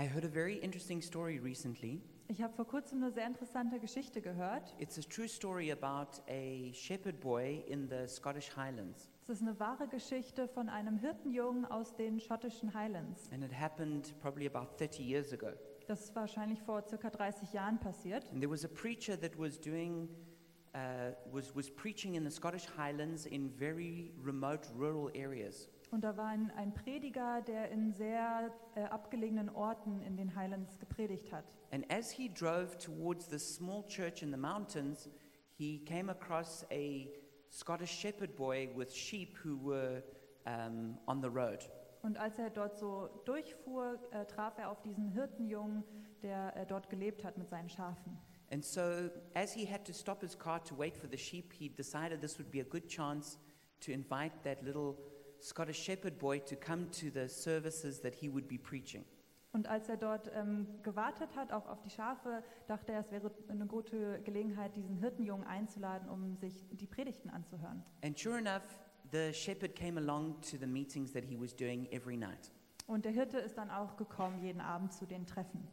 I heard a very interesting story recently. Ich habe vor kurzem eine sehr interessante Geschichte gehört. It's a true story about a shepherd boy in the Scottish Highlands. Es ist eine wahre Geschichte von einem Hirtenjungen aus den schottischen Highlands. And it happened probably about 30 years ago. Das ist wahrscheinlich vor circa 30 Jahren passiert. And there was a preacher that was doing, uh, was, was preaching in the Scottish Highlands in very remote rural areas. Und da war ein, ein Prediger, der in sehr äh, abgelegenen Orten in den Highlands gepredigt hat. And as he drove towards this small church in the mountains, he came across a Scottish shepherd boy with sheep who were um, on the road. Und als er dort so durchfuhr, äh, traf er auf diesen Hirtenjungen, der äh, dort gelebt hat mit seinen Schafen. And so, as he had to stop his car to wait for the sheep, he decided this would be a good chance to invite that little Scottish shepherd boy to come to the services that he would be preaching. Und als er dort ähm, gewartet hat, auch auf die Schafe, dachte er, es wäre eine gute Gelegenheit, diesen Hirtenjungen einzuladen, um sich die Predigten anzuhören. And sure enough, the shepherd came along to the meetings that he was doing every night. Und der Hirte ist dann auch gekommen, jeden Abend zu den Treffen.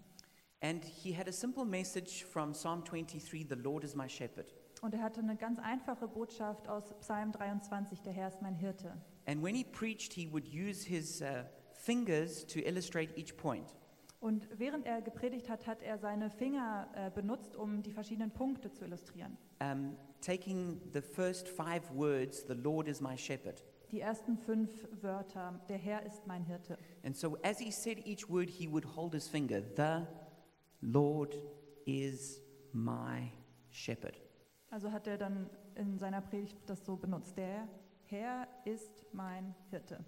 And he had a simple message from Psalm 23 The Lord is my shepherd. Und er hatte eine ganz einfache Botschaft aus Psalm 23, der Herr ist mein Hirte. And when he preached, he would use his uh, fingers to illustrate each point. Und während er gepredigt hat, hat er seine Finger äh, benutzt, um die verschiedenen Punkte zu illustrieren. Um, taking the first five words, The Lord is my shepherd. Die ersten fünf Wörter, der Herr ist mein Hirte. And so as he said each word, he would hold his finger. The Lord is my shepherd. Also hat er dann in seiner Predigt das so benutzt. Der Herr ist mein Hirte.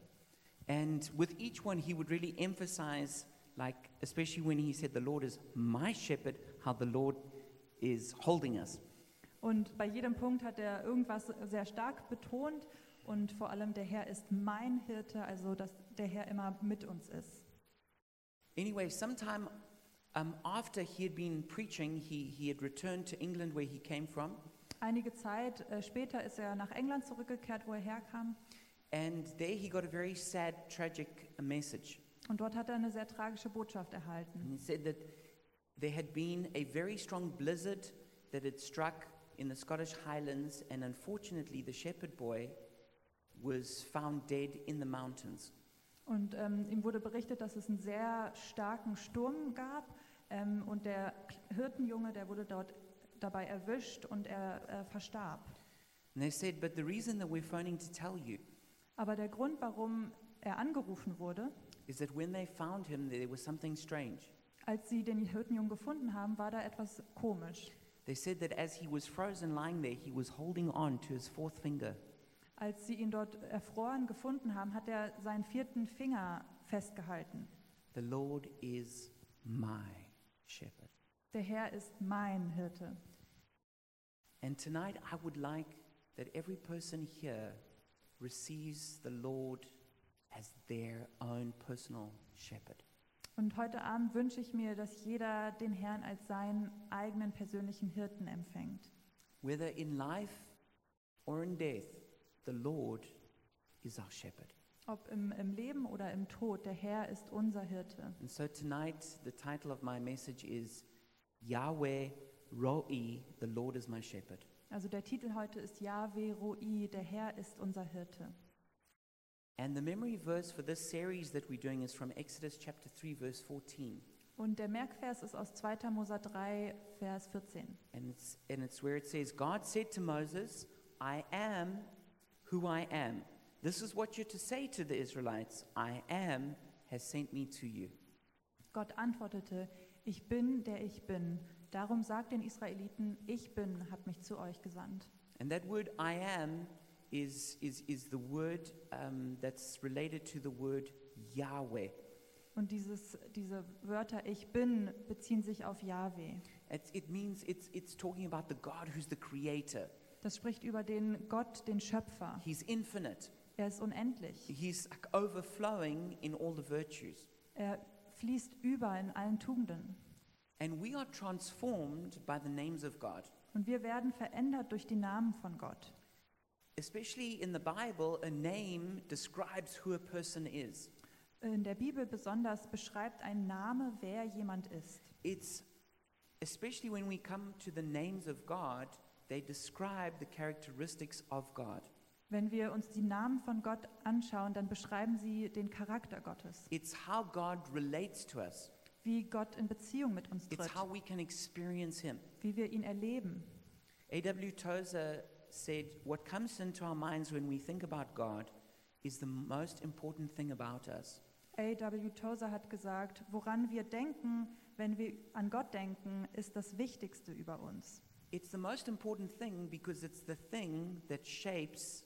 And with each one, he would really emphasize, like, especially when he said, The Lord is my shepherd, how the Lord is holding us. Und bei jedem Punkt hat er irgendwas sehr stark betont und vor allem der Herr ist mein Hirte, also dass der Herr immer mit uns ist. Anyway, sometime um, after he had been preaching, he, he had returned to England where he came from. Einige Zeit äh, später ist er nach England zurückgekehrt, wo er herkam. And there he got a very sad, tragic message. Und dort hat er eine sehr tragische Botschaft erhalten. And he said that there had been a very strong blizzard that had struck in the Scottish Highlands, and unfortunately, the shepherd boy was found dead in the mountains. Und ähm, ihm wurde berichtet, dass es einen sehr starken Sturm gab ähm, und der Hirtenjunge, der wurde dort dabei erwischt und er äh, verstarb. And they said, But the reason that we're phoning to tell you Aber der Grund, warum er angerufen wurde, is that when they found him, there was something strange. als sie den Hirtenjungen gefunden haben, war da etwas komisch. They said that as he was frozen lying there, he was holding on to his fourth finger. Als sie ihn dort erfroren gefunden haben, hat er seinen vierten Finger festgehalten. The Lord is my shepherd. Der Herr ist mein Hirte. And tonight, I would like that every person here receives the Lord as their own personal shepherd. Und heute Abend wünsche ich mir, dass jeder den Herrn als seinen eigenen persönlichen Hirten empfängt. Whether in life or in death, the Lord is our shepherd. Ob im, im Leben oder im Tod, der Herr ist unser Hirte. And so tonight, the title of my message is Yahweh Roi, the Lord is my shepherd. Also der Titel heute ist Yahweh Roi, der Herr ist unser Hirte. And the memory verse for this series that we're doing is from Exodus chapter 3, verse 14. Und der Merkvers ist aus 2. Mose 3, Vers 14. And it's, and it's where it says, God said to Moses, I am who I am. This is what you're to say to the Israelites I am has sent me to you. Gott antwortete, ich bin, der ich bin. Darum sagt den Israeliten, ich bin, hat mich zu euch gesandt. And that word I am is, is, is the word um, that's related to the word Yahweh. Und dieses, diese Wörter ich bin beziehen sich auf Yahweh. It's, it means it's, it's talking about the God who's the creator. Das spricht über den Gott, den Schöpfer. He's infinite. Er ist unendlich. He's like overflowing in all the virtues. Er fließt über in allen Tugenden. And we are transformed by the names of God. Und wir werden verändert durch die Namen von Gott. Especially in the Bible, a name describes who a person is. in der Bibel besonders beschreibt ein Name, wer jemand ist. It's especially when we come to the names of God, they describe the characteristics of God. Wenn wir uns die Namen von Gott anschauen, dann beschreiben sie den Charakter Gottes, It's how God relates to us. wie Gott in Beziehung mit uns It's tritt, how we can experience him. wie wir ihn erleben. A.W. Tozer said, What comes into our minds when we think about God is the most important thing about us. A.W. Tozer hat gesagt, woran wir denken, wenn wir an Gott denken, ist das Wichtigste über uns. It's the most important thing because it's the thing that shapes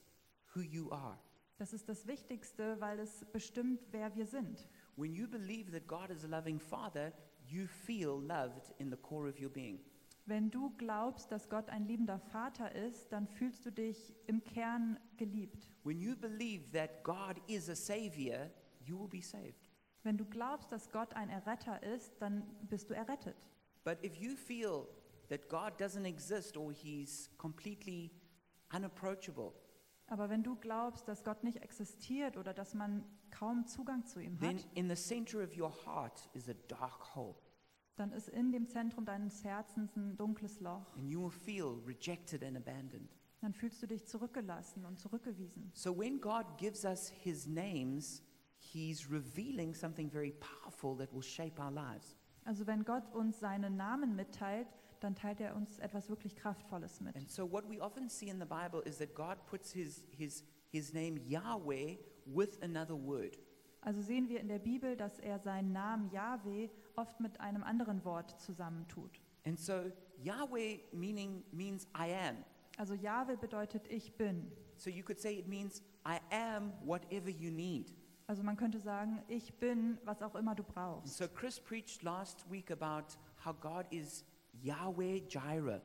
who you are. Das ist das Wichtigste, weil es bestimmt, wer wir sind. When you believe that God is a loving Father, you feel loved in the core of your being. Wenn du glaubst, dass Gott ein liebender Vater ist, dann fühlst du dich im Kern geliebt. When you believe that God is a Savior, you will be saved. Wenn du glaubst, dass Gott ein Erretter ist, dann bist du errettet. But if you feel that God doesn't exist or He's completely unapproachable, Aber wenn du glaubst, dass Gott nicht existiert oder dass man kaum Zugang zu ihm then hat, in the center of your heart is a dark hole. dann ist in dem Zentrum deines Herzens ein dunkles Loch. and you will feel rejected and abandoned. Dann fühlst du dich zurückgelassen und zurückgewiesen. So when God gives us his names, he's revealing something very powerful that will shape our lives. Also wenn Gott uns seine Namen mitteilt, dann teilt er uns etwas wirklich Kraftvolles mit. And so what we often see in the Bible is that God puts his his his name Yahweh with another word. Also sehen wir in der Bibel, dass er seinen Namen Yahweh oft mit einem anderen Wort zusammentut. And so Yahweh meaning means I am. Also Yahweh bedeutet ich bin. So you could say it means I am whatever you need. Also man könnte sagen, ich bin, was auch immer du And brauchst. so Chris preached last week about how God is Yahweh Jireh,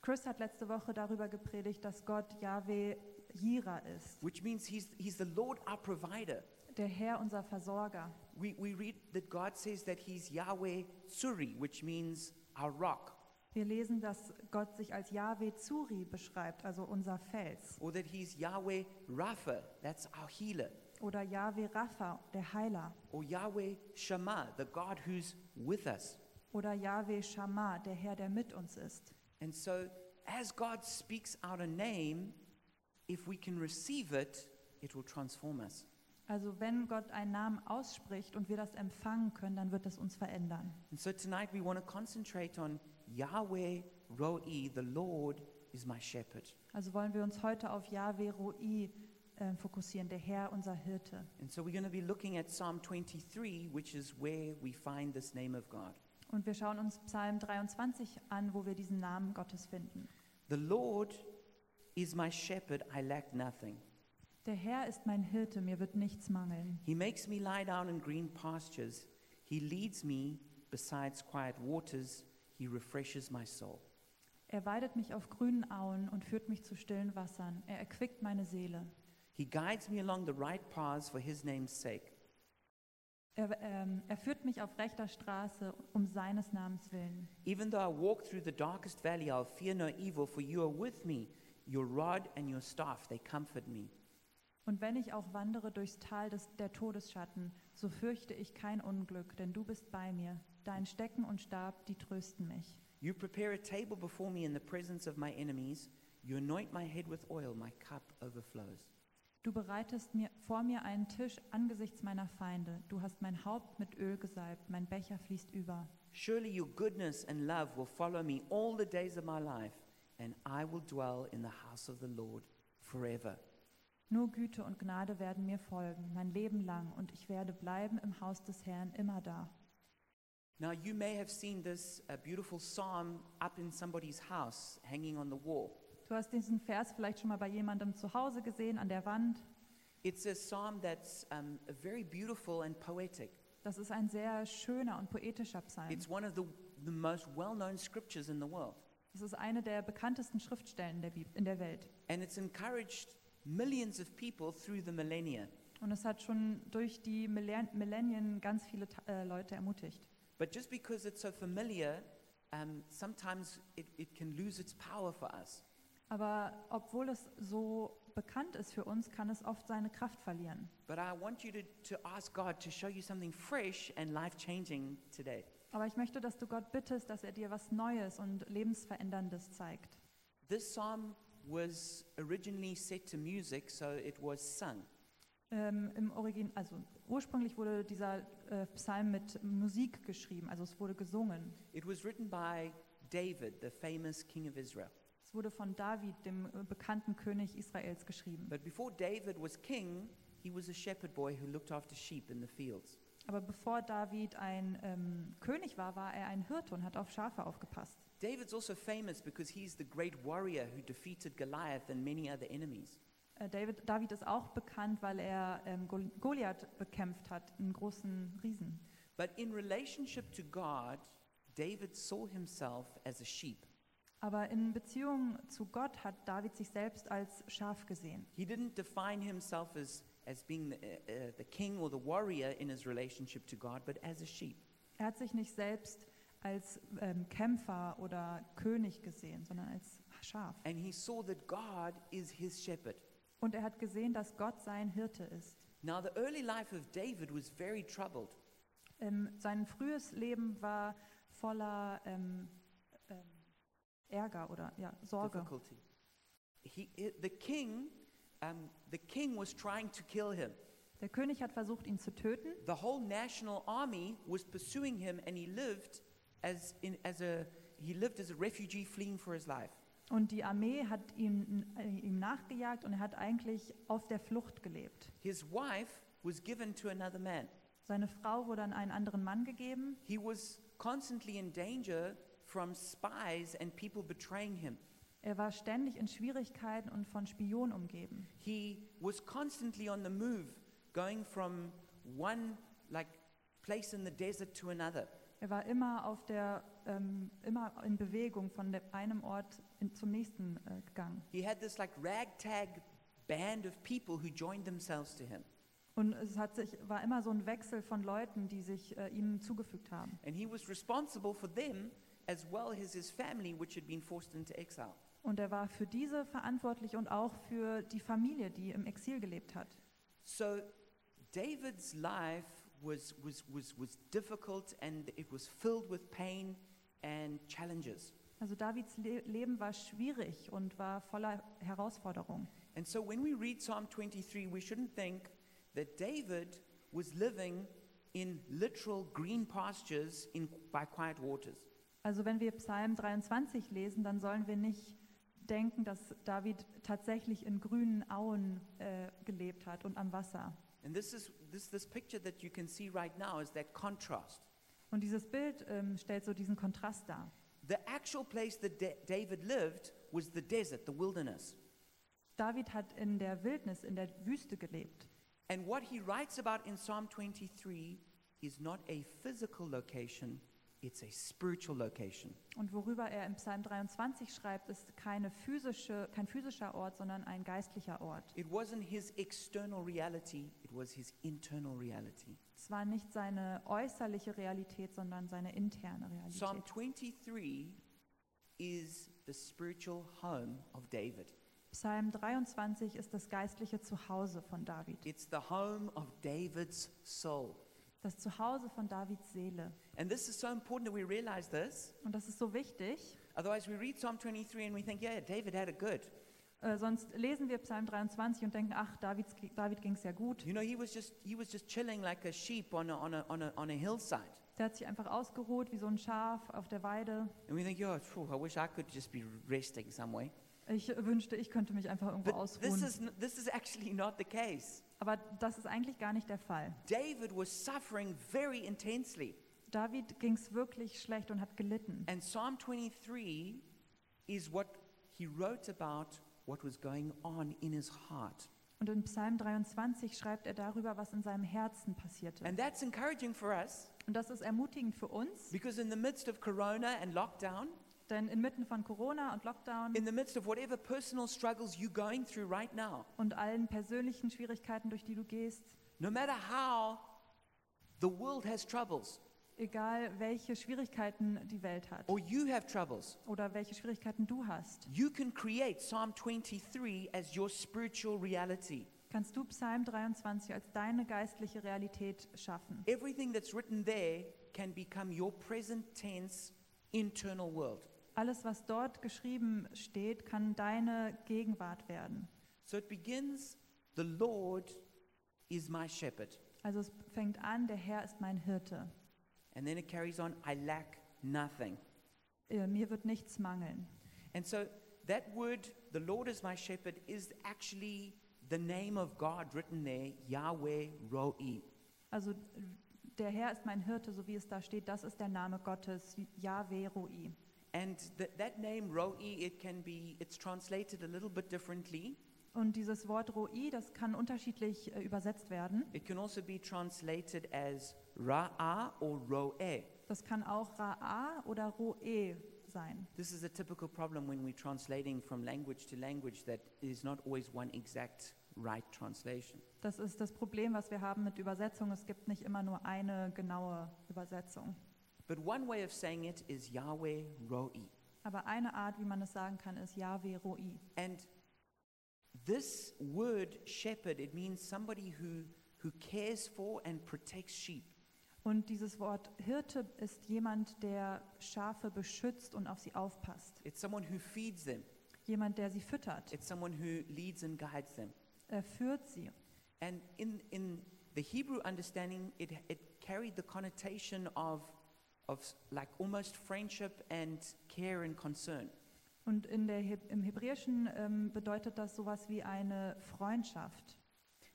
Chris hat letzte Woche darüber gepredigt, dass Gott Yahweh Jira ist, which means he's he's the Lord our provider. der Herr unser Versorger. We, we read that God says that He's Yahweh Tsuri, which means our rock, Wir lesen, dass Gott sich als Yahweh Zuri beschreibt, also unser Fels. or that He's Yahweh Rapha, that's our healer, Oder Yahweh Rapha, der Heiler. or Yahweh Shammah, the God who's with us. Oder Yahweh Shammah, der Herr, der mit uns ist. And so, as God speaks out a name, if we can receive it, it will transform us. Also wenn Gott einen Namen ausspricht und wir das empfangen können, dann wird das uns verändern. And so tonight we want to concentrate on Yahweh Roi, the Lord is my shepherd. Also wollen wir uns heute auf Yahweh Roi äh, fokussieren, der Herr, unser Hirte. And so we're going to be looking at Psalm 23, which is where we find this name of God. Und wir schauen uns Psalm 23 an, wo wir diesen Namen Gottes finden. The Lord is my shepherd, I lack nothing. Der Herr ist mein Hirte, mir wird nichts mangeln. He makes me lie down in green pastures. He leads me besides quiet waters. He refreshes my soul. Er weidet mich auf grünen Auen und führt mich zu stillen Wassern. Er erquickt meine Seele. He guides me along the right paths for his name's sake. Er, ähm, er führt mich auf rechter Straße um seines Namens willen. Even though I walk through the darkest valley, I'll fear no evil, for you are with me. Your rod and your staff, they comfort me. Und wenn ich auch wandere durchs Tal des, der Todesschatten, so fürchte ich kein Unglück, denn du bist bei mir. Dein Stecken und Stab, die trösten mich. You prepare a table before me in the presence of my enemies. You anoint my head with oil, my cup overflows. Du bereitest mir vor mir einen Tisch angesichts meiner Feinde. Du hast mein Haupt mit Öl gesalbt, mein Becher fließt über. Surely your goodness and love will follow me all the days of my life, and I will dwell in the house of the Lord forever. Nur Güte und Gnade werden mir folgen, mein Leben lang, und ich werde bleiben im Haus des Herrn immer da. Now, you may have seen this uh, beautiful psalm up in somebody's house, hanging on the wall. Du hast diesen Vers vielleicht schon mal bei jemandem zu Hause gesehen, an der Wand. It's a psalm that's um, very beautiful and poetic. Das ist ein sehr schöner und poetischer Psalm. It's one of the, the most well known scriptures in the world. Das ist eine der bekanntesten Schriftstellen der Bib- in der Welt. And it's encouraged millions of people through the millennia. Und es hat schon durch die Millen- Millennium ganz viele äh, Leute ermutigt. But just because it's so familiar, um, sometimes it, it can lose its power for us. Aber obwohl es so bekannt ist für uns, kann es oft seine Kraft verlieren. But I want you to, to ask God to show you something fresh and life changing today. Aber ich möchte, dass du Gott bittest, dass er dir was Neues und Lebensveränderndes zeigt. This psalm was originally set to music, so it was sung. Ähm, Im Origin, also ursprünglich wurde dieser äh, Psalm mit Musik geschrieben, also es wurde gesungen. It was written by David, the famous king of Israel. Es wurde von David, dem äh, bekannten König Israels, geschrieben. But before David was king, he was a shepherd boy who looked after sheep in the fields. Aber bevor David ein ähm, König war, war er ein Hirte und hat auf Schafe aufgepasst. David's also famous because he's the great warrior who defeated Goliath and many other enemies. Äh, David, David ist auch bekannt, weil er ähm, Gol- Goliath bekämpft hat, einen großen Riesen. But in relationship to God, David saw himself as a sheep. Aber in Beziehung zu Gott hat David sich selbst als Schaf gesehen. He didn't define himself as, as being the, uh, uh, the king or the warrior in his relationship to God, but as a sheep. Er hat sich nicht selbst als ähm, Kämpfer oder König gesehen, sondern als Schaf. And he saw that God is his shepherd. Und er hat gesehen, dass Gott sein Hirte ist. Now, the early life of David was very troubled. Ähm, sein frühes Leben war voller ähm, ähm, Ärger oder ja, Sorge. difficulty. He, the king, um, the king was trying to kill him. Der König hat versucht, ihn zu töten. The whole national army was pursuing him, and he lived as in, as a he lived as a refugee fleeing for his life. Und die Armee hat ihm, äh, ihm nachgejagt und er hat eigentlich auf der Flucht gelebt. His wife was given to another man. Seine Frau wurde an einen anderen Mann gegeben. He was constantly in danger from spies and people betraying him. Er war ständig in Schwierigkeiten und von Spionen umgeben. He was constantly on the move, going from one like place in the desert to another. Er war immer auf der, ähm, immer in Bewegung von einem Ort in, zum nächsten äh, gegangen. He had this like ragtag band of people who joined themselves to him. Und es hat sich, war immer so ein Wechsel von Leuten, die sich äh, ihm zugefügt haben. And he was responsible for them as well as his family, which had been forced into exile. Und er war für diese verantwortlich und auch für die Familie, die im Exil gelebt hat. So David's life was, was, was, was difficult and it was filled with pain and challenges. Also Davids Le Leben war schwierig und war voller Herausforderungen. And so when we read Psalm 23, we shouldn't think that David was living in literal green pastures in, by quiet waters. Also wenn wir Psalm 23 lesen, dann sollen wir nicht denken, dass David tatsächlich in grünen Auen äh, gelebt hat und am Wasser. And this is this, this picture that you can see right now is that contrast. Und dieses Bild ähm, stellt so diesen Kontrast dar. The actual place that Da- David lived was the desert, the wilderness. David hat in der Wildnis, in der Wüste gelebt. And what he writes about in Psalm 23 is not a physical location, it's a spiritual location. Und worüber er im Psalm 23 schreibt, ist keine physische, kein physischer Ort, sondern ein geistlicher Ort. It wasn't his external reality, it was his internal reality. Es war nicht seine äußerliche Realität, sondern seine interne Psalm Realität. 23 is the spiritual home of David. Psalm 23 ist das geistliche Zuhause von David. It's the home of David's soul. Das Zuhause von Davids Seele. And this is so important that we realize this. Und das ist so wichtig. Otherwise, we read Psalm 23 and we think, yeah, David had it good. Äh, sonst lesen wir Psalm 23 und denken, ach, Davids, David ging es ja gut. You know, he was just, he was just chilling like a sheep on a, on a, on a, on a hillside. Der hat sich einfach ausgeruht wie so ein Schaf auf der Weide. And we think, yeah, phew, I wish I could just be resting some way. Ich wünschte, ich könnte mich einfach irgendwo But this ausruhen. is, n- this is actually not the case. Aber das ist eigentlich gar nicht der Fall. David was suffering very intensely. David ging es wirklich schlecht und hat gelitten. And Psalm 23 is what he wrote about what was going on in his heart. Und in Psalm 23 schreibt er darüber, was in seinem Herzen passierte. And that's encouraging for us Und das ist ermutigend für uns, because in the midst of corona and lockdown, denn inmitten von Corona und Lockdown in the midst of whatever personal struggles you're going through right now, und allen persönlichen Schwierigkeiten, durch die du gehst, no matter how the world has troubles, Egal welche Schwierigkeiten die Welt hat or you have troubles, oder welche Schwierigkeiten du hast, you can create Psalm 23 as your spiritual reality. kannst du Psalm 23 als deine geistliche Realität schaffen. Everything that's written there can become your present tense internal world. Alles, was dort geschrieben steht, kann deine Gegenwart werden. So it begins, the Lord is my shepherd. Also es fängt an, der Herr ist mein Hirte. And then it carries on, I lack nothing. Äh, Mir wird nichts mangeln. And so that word, the Lord is my shepherd, is actually the name of God written there, Yahweh Roi. Also der Herr ist mein Hirte, so wie es da steht, das ist der Name Gottes, Yahweh Roi. And th- that name Roi, it can be, it's translated a little bit differently. Und dieses Wort Roi, das kann unterschiedlich äh, übersetzt werden. It can also be translated as Ra'ah or Ro'eh. Das kann auch Ra'a oder Roe sein. This is a typical problem when we're translating from language to language that is not always one exact right translation. Das ist das Problem, was wir haben mit Übersetzung. Es gibt nicht immer nur eine genaue Übersetzung. But one way of saying it is Yahweh Roi. Aber eine Art, wie man es sagen kann, ist Yahweh Roi. And this word shepherd, it means somebody who, who cares for and protects sheep. Und dieses Wort Hirte ist jemand, der Schafe beschützt und auf sie aufpasst. It's someone who feeds them. Jemand, der sie füttert. It's someone who leads and guides them. Er führt sie. And in, in the Hebrew understanding, it, it carried the connotation of, of like almost friendship and care and concern. Und in der, Heb- im Hebräischen ähm, bedeutet das sowas wie eine Freundschaft.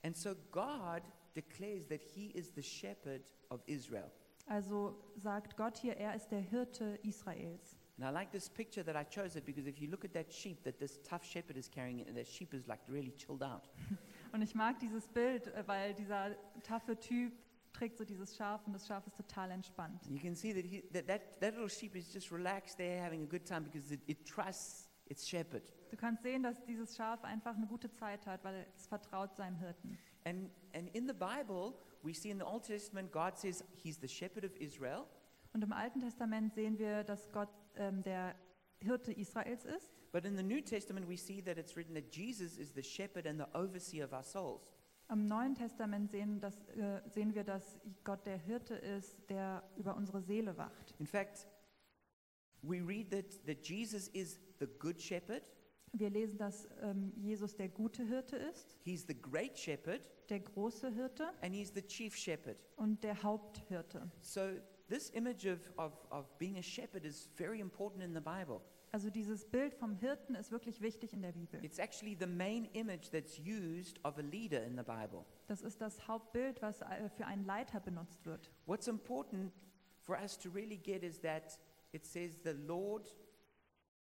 And so God declares that He is the shepherd of Israel. Also sagt Gott hier, er ist der Hirte Israels. And I like this picture that I chose it because if you look at that sheep that this tough shepherd is carrying it, and that sheep is like really chilled out. Und ich mag dieses Bild, äh, weil dieser taffe Typ trägt so dieses Schaf und das Schaf ist total entspannt. You can see that, he, that, that that little sheep is just relaxed there having a good time because it, it trusts its shepherd. Du kannst sehen, dass dieses Schaf einfach eine gute Zeit hat, weil es vertraut seinem Hirten. And, and in the Bible, we see in the Old Testament, God says He's the shepherd of Israel. Und im Alten Testament sehen wir, dass Gott ähm, der Hirte Israels ist. But in the New Testament, we see that it's written that Jesus is the shepherd and the overseer of our souls. Im Neuen Testament sehen, dass, äh, sehen wir, dass Gott der Hirte ist, der über unsere Seele wacht. In fact, we read that, that Jesus is the good shepherd, Wir lesen, dass ähm, Jesus der gute Hirte ist, He's the great shepherd, der große Hirte and He's the chief shepherd. und der Haupthirte. So, this image of, of, of being a shepherd is very important in the Bible. Also dieses Bild vom Hirten ist wirklich wichtig in der Bibel. It's actually the main image that's used of a leader in the Bible. Das ist das Hauptbild, was äh, für einen Leiter benutzt wird. What's important for us to really get is that it says, The Lord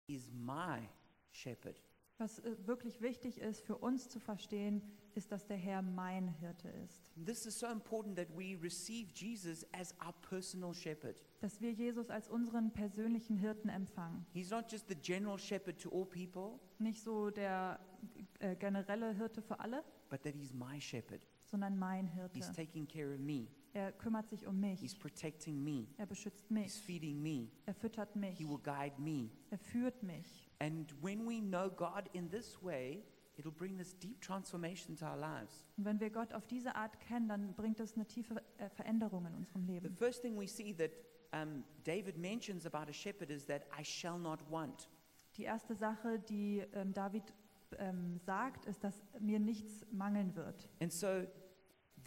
is my shepherd. Was äh, wirklich wichtig ist für uns zu verstehen, ist, dass der Herr mein Hirte ist. This is so important that we receive Jesus as our personal shepherd. Dass wir Jesus als unseren persönlichen Hirten empfangen. He's not just the general shepherd to all people, Nicht so der äh, generelle Hirte für alle, but that He's my shepherd. sondern mein Hirte. He's taking care of me, Er kümmert sich um He's mich. protecting me, Er beschützt He's mich. feeding me, Er füttert mich. He will guide me. Er führt mich. And when we know God in this way, it'll bring this deep transformation to our lives. Und wenn wir Gott auf diese Art kennen, dann bringt es eine tiefe äh, Veränderung in unserem The Leben. first thing we see that um, David mentions about a shepherd is that I shall not want. Die erste Sache, die ähm, David ähm, sagt, ist, dass mir nichts mangeln wird. And so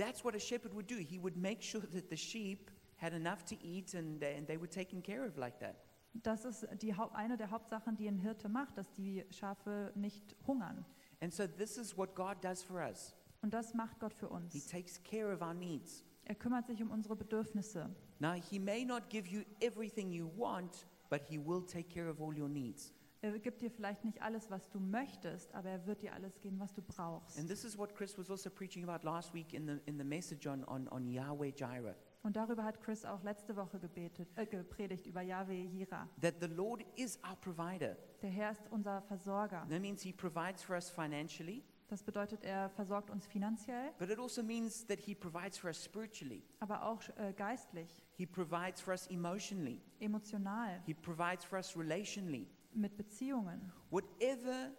that's what a shepherd would do. He would make sure that the sheep had enough to eat and they, and they were taken care of like that. Das ist die, eine der Hauptsachen, die ein Hirte macht, dass die Schafe nicht hungern. And so this is what God does for us. Und das macht Gott für He uns. takes care of our needs. Er kümmert sich um unsere Bedürfnisse. Now, He may not give you everything you want, but He will take care of all your needs. Er gibt dir vielleicht nicht alles, was du möchtest, aber er wird dir alles geben, was du brauchst. And this is what Chris was also preaching about last week in the, in the message on, on, on Yahweh Jireh. Und darüber hat Chris auch letzte Woche gebetet, äh, gepredigt über Yahweh Jira. That the Lord is our provider. Der Herr ist unser Versorger. That means He provides for us financially, Das bedeutet, er versorgt uns finanziell, but it also means that He provides for us spiritually. aber auch äh, geistlich, He provides for us emotionally. emotional, He provides for us relationally. Mit Beziehungen. Whatever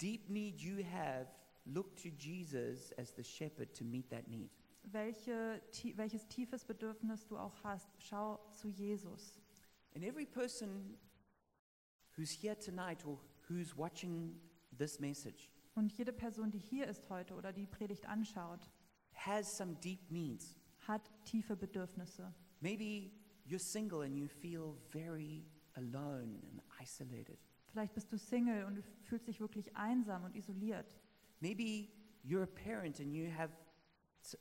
deep need you have, look to Jesus as the shepherd to meet that need. Welche, tie- welches tiefes Bedürfnis du auch hast, schau zu Jesus. And every person who's here tonight or who's watching this message Und jede Person, die hier ist heute oder die Predigt anschaut, has some deep needs. hat tiefe Bedürfnisse. Maybe you're single and you feel very alone and isolated. Vielleicht bist du Single und du fühlst dich wirklich einsam und isoliert. Maybe you're a parent and you have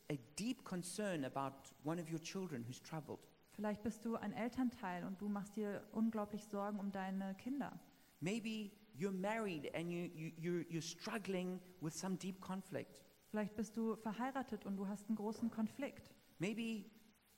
a deep concern about one of your children who's troubled. Vielleicht bist du ein Elternteil und du machst dir unglaublich Sorgen um deine Kinder. Maybe you're married and you, you, you're, you're struggling with some deep conflict. Vielleicht bist du verheiratet und du hast einen großen Konflikt. Maybe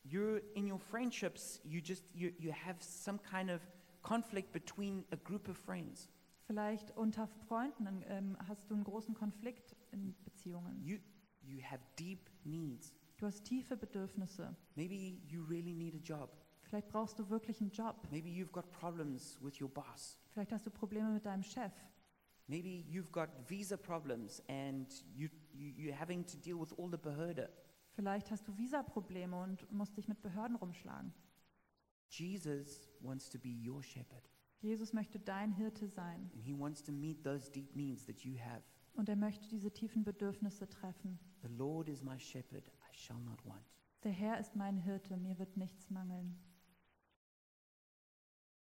you're in your friendships, you just you, you have some kind of conflict between a group of friends. Vielleicht unter Freunden ähm, hast du einen großen Konflikt in Beziehungen. You, you have deep needs. Du hast tiefe Bedürfnisse. Maybe you really need a job. Vielleicht brauchst du wirklich einen Job. Maybe you've got problems with your boss. Vielleicht hast du Probleme mit deinem Chef. Maybe you've got visa problems and you, you, you're having to deal with all the behörde. Vielleicht hast du Visaprobleme und musst dich mit Behörden rumschlagen. Jesus wants to be your shepherd, Jesus möchte dein Hirte sein and he wants to meet those deep needs that you have. und er möchte diese tiefen Bedürfnisse treffen. The Lord is my shepherd, I shall not want. Der Herr ist mein Hirte, mir wird nichts mangeln.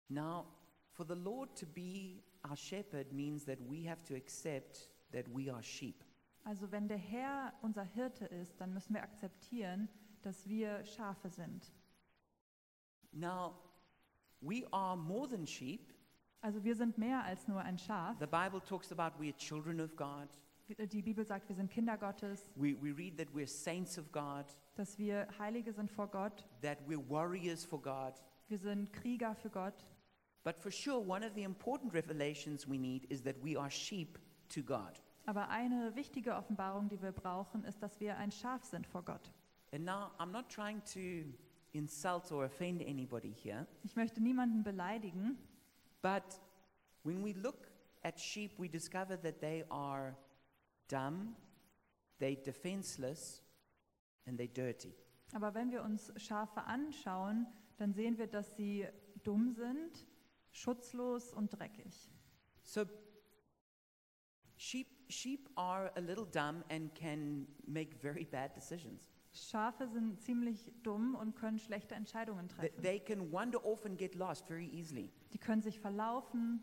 Now, for the Lord to be our shepherd means that we have to accept that we are sheep. Also wenn der Herr unser Hirte ist, dann müssen wir akzeptieren, dass wir Schafe sind. Now, we are more than sheep. Also wir sind mehr als nur ein Schaf. The Bible talks about we are children of God. Die Bibel sagt, wir sind Kinder Gottes, We, we read that we're saints of God, dass wir Heilige sind vor Gott, that we're warriors for God. wir sind Krieger für Gott. But for sure, one of the important revelations we need is that we are sheep to God. Aber eine wichtige Offenbarung, die wir brauchen, ist, dass wir ein Schaf sind vor Gott. And now, I'm not trying to insult or offend anybody here, Ich möchte niemanden beleidigen, but when we look at sheep, we discover that they are dumb, they're defenseless, and they're dirty. aber wenn wir uns Schafe anschauen, dann sehen wir, dass sie dumm sind, schutzlos und dreckig. So, sheep, sheep are a little dumb and can make very bad decisions. Schafe sind ziemlich dumm und können schlechte Entscheidungen treffen. they can wander off and get lost very easily. Die können sich verlaufen,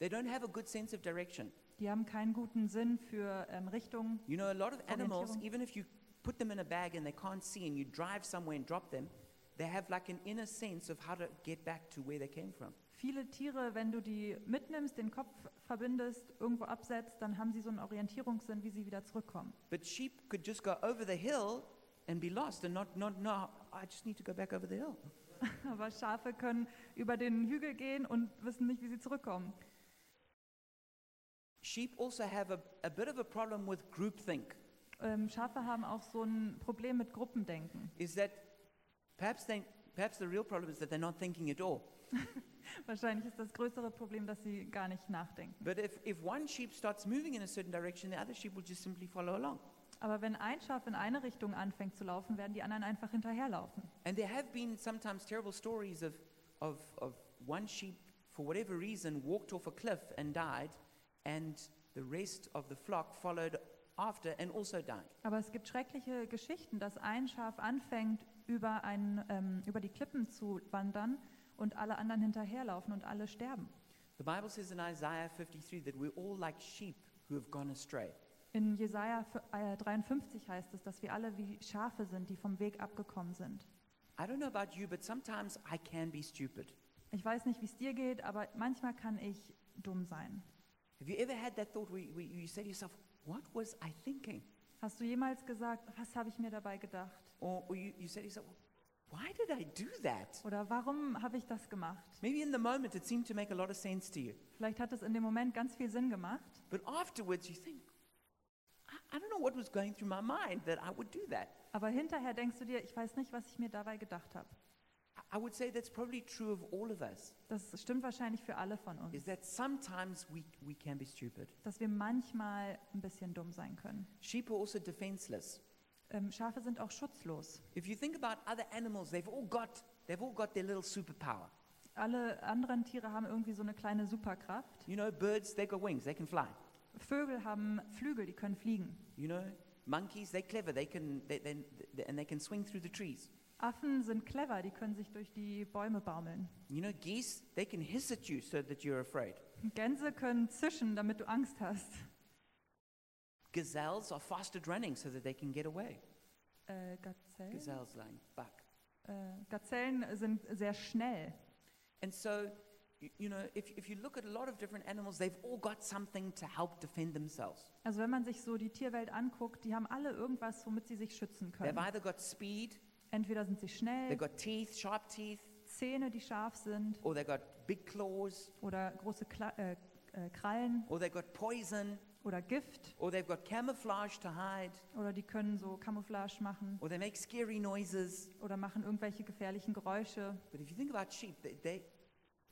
They don't have a good sense of direction. die haben keinen guten Sinn für ähm, Richtung. You know, a lot of animals, even if you put them in a bag and they can't see and you drive somewhere and drop them, they have like an inner sense of how to get back to where they came from. Viele Tiere, wenn du die mitnimmst, den Kopf verbindest, irgendwo absetzt, dann haben sie so einen Orientierungssinn, wie sie wieder zurückkommen. But sheep could just go over the hill and be lost and not, not know, I just need to go back over the hill. Aber Schafe können über den Hügel gehen und wissen nicht, wie sie zurückkommen. Sheep also have a, a bit of a problem with groupthink. Ähm, Schafe haben auch so ein Problem mit Gruppendenken. Is that perhaps, they, perhaps the real problem is that they're not thinking at all. Wahrscheinlich ist das größere Problem, dass sie gar nicht nachdenken. But if, if one sheep starts moving in a certain direction, the other sheep will just simply follow along. Aber wenn ein Schaf in eine Richtung anfängt zu laufen, werden die anderen einfach hinterherlaufen. And there have been sometimes terrible stories of, of, of one sheep, for whatever reason, walked off a cliff and died, and the rest of the flock followed after and also died. Aber es gibt schreckliche Geschichten, dass ein Schaf anfängt, über, ein, ähm, über die Klippen zu wandern und alle anderen hinterherlaufen und alle sterben. The Bible says in Isaiah 53 that we're all like sheep who have gone astray. In Jesaja f- äh, 53 heißt es, dass wir alle wie Schafe sind, die vom Weg abgekommen sind. I don't know about you, but sometimes I can be stupid. Ich weiß nicht, wie es dir geht, aber manchmal kann ich dumm sein. Have you ever had that thought where, where you say to yourself, What was I thinking? Hast du jemals gesagt, was habe ich mir dabei gedacht? Or, or you, you say to yourself, Why did I do that? Oder warum habe ich das gemacht? Maybe in the moment it seemed to make a lot of sense to you. Vielleicht hat es in dem Moment ganz viel Sinn gemacht, But afterwards you think, I don't know what was going through my mind that I would do that. Aber hinterher denkst du dir, ich weiß nicht, was ich mir dabei gedacht habe. I- would say that's probably true of all of us, Das stimmt wahrscheinlich für alle von uns, is that sometimes we, we can be stupid. dass wir manchmal ein bisschen dumm sein können. Sheep are also defenseless. Ähm, Schafe sind auch schutzlos. If you think about other animals, they've all got, they've all got their little superpower. Alle anderen Tiere haben irgendwie so eine kleine Superkraft. You know, birds, they've got wings, they can fly. Vögel haben Flügel, die können fliegen. You know, monkeys, they're clever, they can, they, they, they- and they can swing through the trees. Affen sind clever, die können sich durch die Bäume baumeln. You know, geese, they can hiss at you so that you're afraid. Gänse können zischen, damit du Angst hast. Gazelles are fast at running so that they can get away. Äh, Gazellen? Gazelles like buck. Äh, Gazellen sind sehr schnell. And so, you, you know, if, if you look at a lot of different animals, they've all got something to help defend themselves. Also wenn man sich so die Tierwelt anguckt, die haben alle irgendwas, womit sie sich schützen They've können. either got speed, Entweder sind sie they've schnell, got teeth, sharp teeth, Zähne, die scharf sind, or they've got big claws, oder große Kla äh, äh, Krallen or they've got poison, oder Gift, or they've got camouflage to hide, oder die können so Camouflage machen or they make scary noises. oder machen irgendwelche gefährlichen Geräusche. But if you think about sheep, they, they,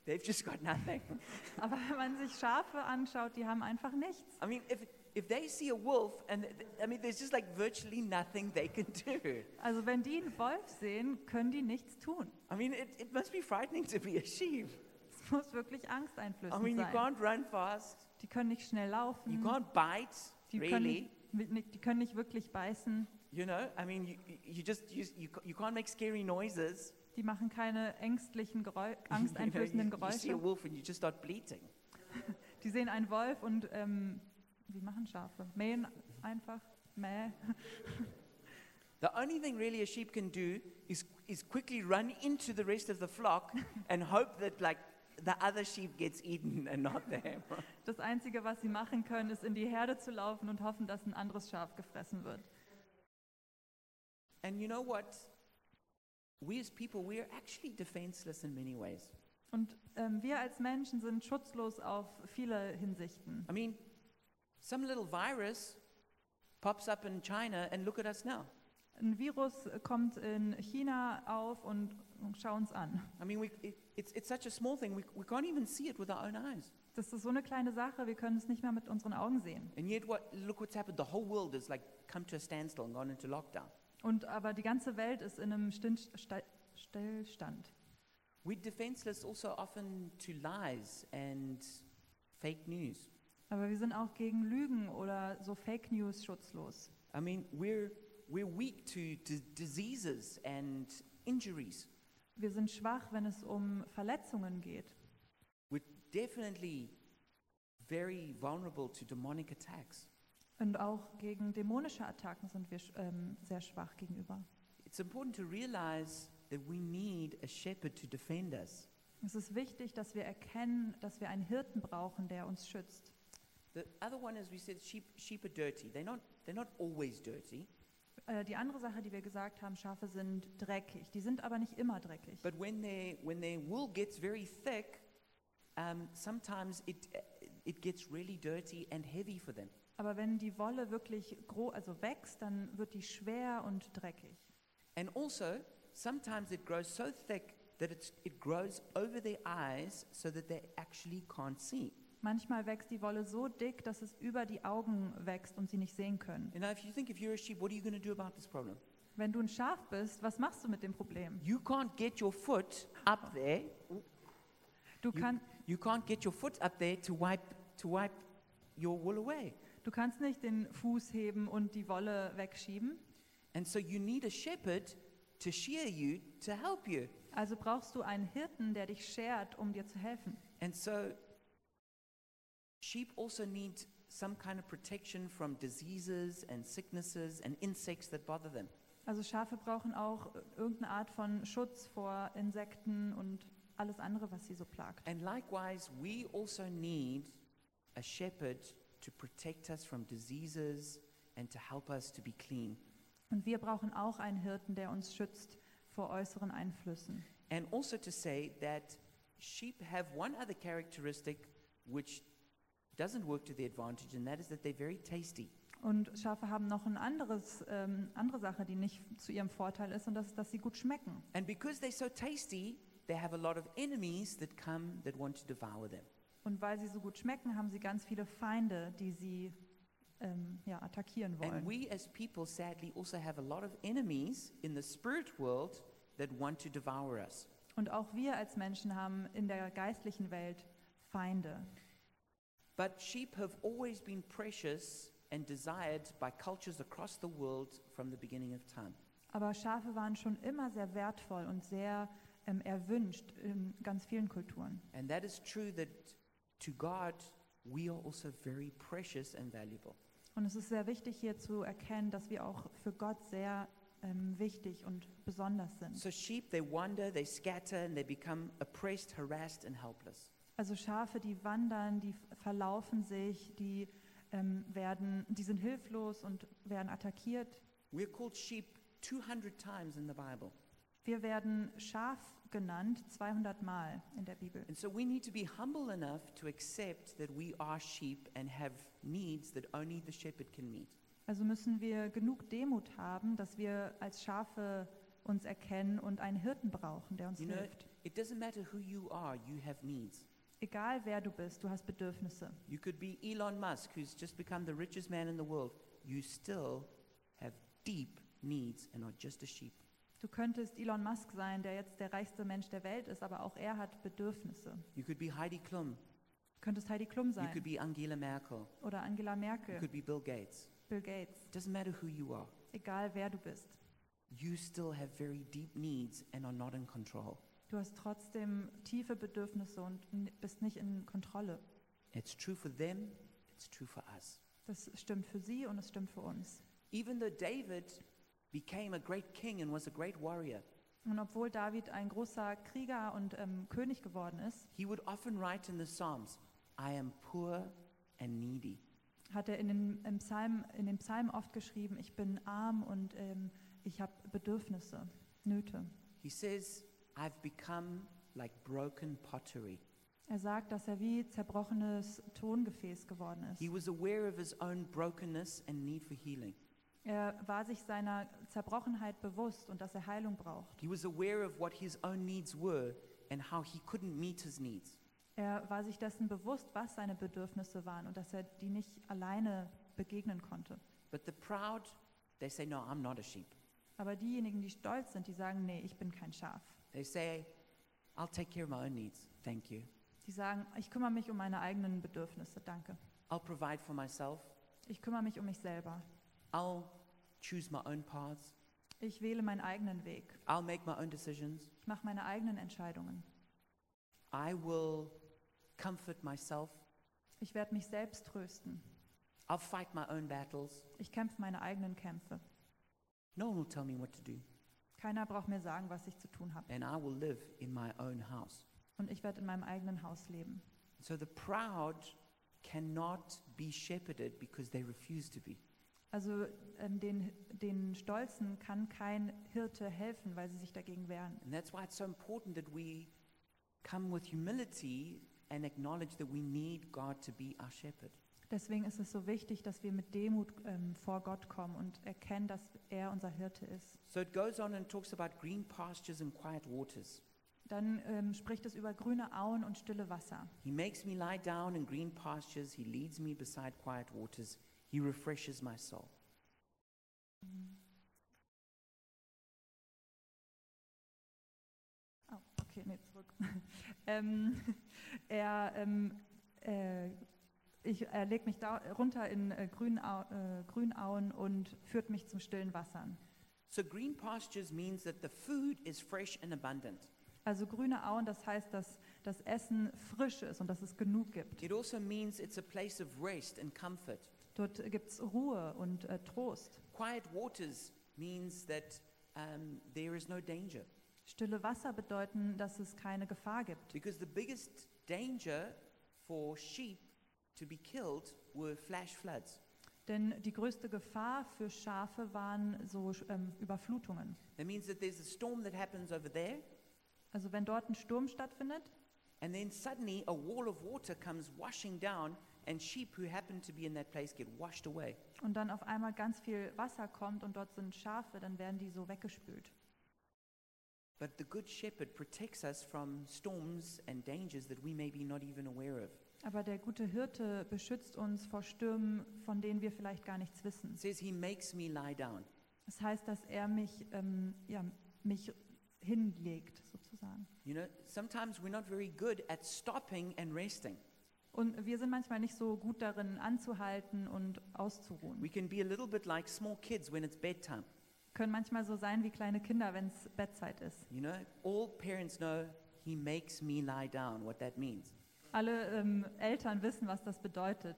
they've just got nothing. Aber wenn man sich Schafe anschaut, die haben einfach nichts. I mean, if, if they see a wolf, and I mean, there's just like virtually nothing they can do. Also wenn die einen Wolf sehen, können die nichts tun. I mean, it, it must be frightening to be a sheep. Es muss wirklich I angsteinflößend mean, you sein. can't run fast, Die können nicht schnell you laufen, can't bite, die können, really. nicht, mit- die können nicht wirklich beißen, You know, I mean, you, you- you just you, you, you can't make scary noises. Die machen keine ängstlichen, Geräu angsteinflößenden you, you see a Geräusche. wolf and you just start bleating. Die sehen einen Wolf und ähm, wie machen Schafe? Mähen einfach, mäh. The only thing really a sheep can do is, is quickly run into the rest of the flock and hope that like the other sheep gets eaten and not them. Das Einzige, was sie machen können, ist in die Herde zu laufen und hoffen, dass ein anderes Schaf gefressen wird. and you know what? We as people, we are actually defenseless in many ways. Und ähm, wir als Menschen sind schutzlos auf viele Hinsichten. I mean, some little virus pops up in China and look at us now. Ein Virus kommt in China auf und schau uns an. I mean, we, it, it's, it's such a small thing, we, we can't even see it with our own eyes. Das ist so eine kleine Sache, wir können es nicht mehr mit unseren Augen sehen. And yet, what, look what's happened. The whole world has like come to a standstill and gone into lockdown. Und aber die ganze Welt ist in einem Stillstand. We're defenseless also often to lies and fake news. Aber wir sind auch gegen Lügen oder so Fake News schutzlos. I mean, we're, we're weak to, to diseases and injuries. Wir sind schwach, wenn es um Verletzungen geht. We're definitely very vulnerable to demonic attacks. Und auch gegen dämonische Attacken sind wir ähm, sehr schwach gegenüber. It's important to realize that we need a shepherd to defend us. Es ist wichtig, dass wir erkennen, dass wir einen Hirten brauchen, der uns schützt. The other one is we said sheep, sheep are dirty. They're not, they're not always dirty, Äh, die andere Sache, die wir gesagt haben, Schafe sind dreckig. Die sind aber nicht immer dreckig. but when, they, when their wool gets very thick, um, sometimes it, it gets really dirty and heavy for them. Aber wenn die Wolle wirklich gro also wächst, dann wird die schwer und dreckig. And also, sometimes it grows so thick that it grows over their eyes so that they actually can't see. Manchmal wächst die Wolle so dick, dass es über die Augen wächst und sie nicht sehen können. Know, if you think if you're a sheep, what are you going to do about this problem? Wenn du ein Schaf bist, was machst du mit dem Problem? You can't get your foot up there. Du, You, kann, you can't get your foot up there to wipe, to wipe your wool away. Du kannst nicht den Fuß heben und die Wolle wegschieben. And so you need a shepherd to shear you to help you. Also brauchst du einen Hirten, der dich schert, um dir zu helfen. And so sheep also need some kind of protection from diseases and sicknesses and insects that bother them. Also Schafe brauchen auch irgendeine Art von Schutz vor Insekten und alles andere, was sie so plagt. And likewise, we also need a shepherd to protect us from diseases and to help us to be clean. Und wir brauchen auch einen Hirten, der uns schützt vor äußeren Einflüssen. And also to say that sheep have one other characteristic which doesn't work to their advantage, and that is that they're very tasty. Und Schafe haben noch ein anderes, ähm, andere Sache, die nicht zu ihrem Vorteil ist, und das ist, dass sie gut schmecken. And because they're so tasty, they have a lot of enemies that come that want to devour them. Und weil sie so gut schmecken, haben sie ganz viele Feinde, die sie ähm, ja, attackieren And wollen. we as people sadly also have a lot of enemies in the spirit world that want to devour us. Und auch wir als Menschen haben in der geistlichen Welt Feinde. But sheep have always been precious and desired by cultures across the world from the beginning of time. Aber Schafe waren schon immer sehr wertvoll und sehr ähm, erwünscht in ganz vielen Kulturen. And that is true that to God, we are also very precious and valuable. Und es ist sehr wichtig hier zu erkennen, dass wir auch für Gott sehr ähm, wichtig und besonders sind. So sheep, they wander, they scatter, and they become oppressed, harassed, and helpless. Also Schafe, die wandern, die verlaufen sich, die ähm, werden, die sind hilflos und werden attackiert. We're called sheep 200 times in the Bible. Wir werden Schaf genannt 200 Mal in der Bibel. And so we need to be humble enough to accept that we are sheep and have needs that only the shepherd can meet. Also müssen wir genug Demut haben, dass wir als Schafe uns erkennen und einen Hirten brauchen, der uns You know, hilft. it doesn't matter who you are, you have needs. Egal wer du bist, du hast Bedürfnisse. You could be Elon Musk, who's just become the richest man in the world. You still have deep needs and are just a sheep. Du könntest Elon Musk sein, der jetzt der reichste Mensch der Welt ist, aber auch er hat Bedürfnisse. You could be Heidi Klum. Du könntest Heidi Klum You sein could be Angela Merkel. oder Angela You Merkel, could be Bill Gates. Bill Gates. It doesn't matter who you are. Egal wer du bist. You still have very deep needs and are not in control. Du hast trotzdem tiefe Bedürfnisse und n- bist nicht in Kontrolle. It's true for them, it's true for us. Das stimmt für sie und es stimmt für uns. Even though David became a great king and was a great warrior, Und obwohl David ein großer Krieger und ähm, König geworden ist, he would often write in the Psalms, I am poor and needy. hat er in den, im Psalm, in den Psalmen oft geschrieben, ich bin arm und ähm, ich habe Bedürfnisse, Nöte. He says, I've become like broken pottery. Er sagt, dass er wie zerbrochenes Tongefäß geworden ist. He was aware of his own brokenness and need for healing. Er war sich seiner Zerbrochenheit bewusst und dass er Heilung braucht. He was aware of what his own needs were and how he couldn't meet his needs. Er war sich dessen bewusst, was seine Bedürfnisse waren und dass er die nicht alleine begegnen konnte. But the proud, they say, No, I'm not a sheep. Aber diejenigen, die stolz sind, die sagen, nee, ich bin kein Schaf. They say, I'll take care of my own needs. Thank you. Die sagen, ich kümmere mich um meine eigenen Bedürfnisse, danke. I'll provide for myself. Ich kümmere mich um mich selber. I'll choose my own paths. Ich wähle meinen eigenen Weg. I'll make my own decisions. Ich mache meine eigenen Entscheidungen. I will comfort myself. Ich werde mich selbst trösten. I'll fight my own battles. Ich kämpfe meine eigenen Kämpfe. No one will tell me what to do. Keiner braucht mir sagen, was ich zu tun habe. And I will live in my own house. Und ich werde in meinem eigenen Haus leben. So the proud cannot be shepherded because they refuse to be. Also ähm, den, den Stolzen kann kein Hirte helfen, weil sie sich dagegen wehren. And that's why it's so important that we come with humility and acknowledge that we need God to be our shepherd. Deswegen ist es so wichtig, dass wir mit Demut ähm, vor Gott kommen und erkennen, dass er unser Hirte ist. So it goes on and talks about green pastures and quiet waters. Dann ähm, spricht es über grüne Auen und stille Wasser. He makes me lie down in green pastures. He leads me beside quiet waters. He refreshes my soul. Oh, okay, nee, zurück. ähm, er, ähm, äh, ich, er legt mich da runter in äh, Grünau, äh, Grünauen und führt mich zum stillen Wassern. So green pastures means that the food is fresh and abundant. Also grüne Auen, das heißt, dass das Essen frisch ist und dass es genug gibt. It also means it's a place of rest and comfort. Dort gibt es Ruhe und äh, Trost. Quiet waters means that um, there is no danger. Stille Wasser bedeuten, dass es keine Gefahr gibt. Because the biggest danger for sheep to be killed were flash floods. Denn die größte Gefahr für Schafe waren so ähm, Überflutungen. That means that there's a storm that happens over there, Also wenn dort ein Sturm stattfindet and then suddenly a wall of water comes washing down and sheep who happen to be in that place get washed away. und dann auf einmal ganz viel Wasser kommt und dort sind Schafe, dann werden die so weggespült. But the Good Shepherd protects us from storms and dangers that we may be not even aware of. Aber der gute Hirte beschützt uns vor Stürmen, von denen wir vielleicht gar nichts wissen. It says, He makes me lie down. Das heißt, dass er mich, ähm, ja, mich hinlegt, sozusagen. You know, sometimes we're not very good at stopping and resting. Und wir sind manchmal nicht so gut darin, anzuhalten und auszuruhen. We can be a little bit like small kids when it's bedtime. Können manchmal so sein wie kleine Kinder, wenn es Bettzeit ist. You know, all parents know He makes me lie down, what that means. Alle ähm, Eltern wissen, was das bedeutet,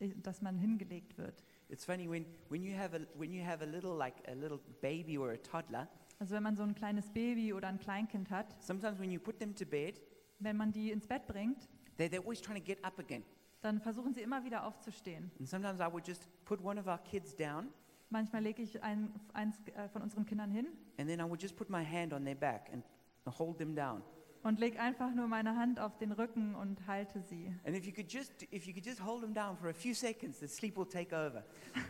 äh, dass man hingelegt wird. It's funny when, when you have a when you have a little like a little baby or a toddler. Also wenn man so ein kleines Baby oder ein Kleinkind hat, Sometimes when you put them to bed, wenn man die ins Bett bringt, they they're always trying to get up again. dann versuchen sie immer wieder aufzustehen. And sometimes I would just put one of our kids down, Manchmal lege ich ein, eins äh, von unseren Kindern hin and then I would just put my hand on their back and hold them down. und lege einfach nur meine Hand auf den Rücken und halte sie. And if you could just if you could just hold them down for a few seconds, the sleep will take over.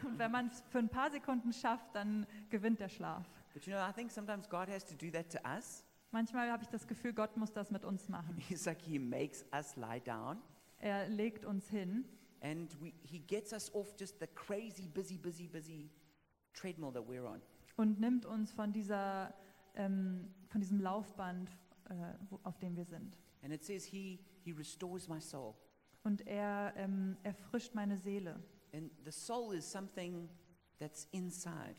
Und wenn man es für ein paar Sekunden schafft, dann gewinnt der Schlaf. But you know, I think sometimes God has to do that to us. Manchmal habe ich das Gefühl, Gott muss das mit uns machen. He's like He makes us lie down, Er legt uns hin and we, He gets us off just the crazy, busy, busy, busy treadmill that we're on. und nimmt uns von, dieser, ähm, von diesem Laufband, äh, wo, auf dem wir sind. And it says He He restores my soul. Und er ähm, erfrischt meine Seele. And the soul is something that's inside.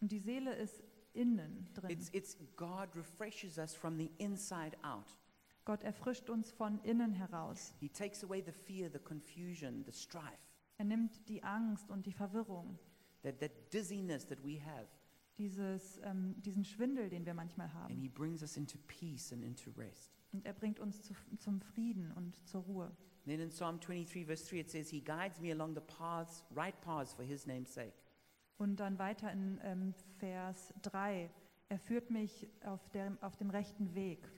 Und die Seele ist innen drin. It's, it's God refreshes us from the inside out. Gott erfrischt uns von innen heraus. He takes away the fear, the confusion, the strife, Er nimmt die Angst und die Verwirrung, that, that dizziness that we have, dieses, ähm, diesen Schwindel, den wir manchmal and haben. He brings us into peace and into rest. Und er bringt uns zu, zum Frieden und zur Ruhe. Then in Psalm 23, verse 3, it says, He guides me along the paths, right paths for His name's sake. Und dann weiter in ähm, Vers 3. Er führt mich auf, der, auf dem rechten Weg.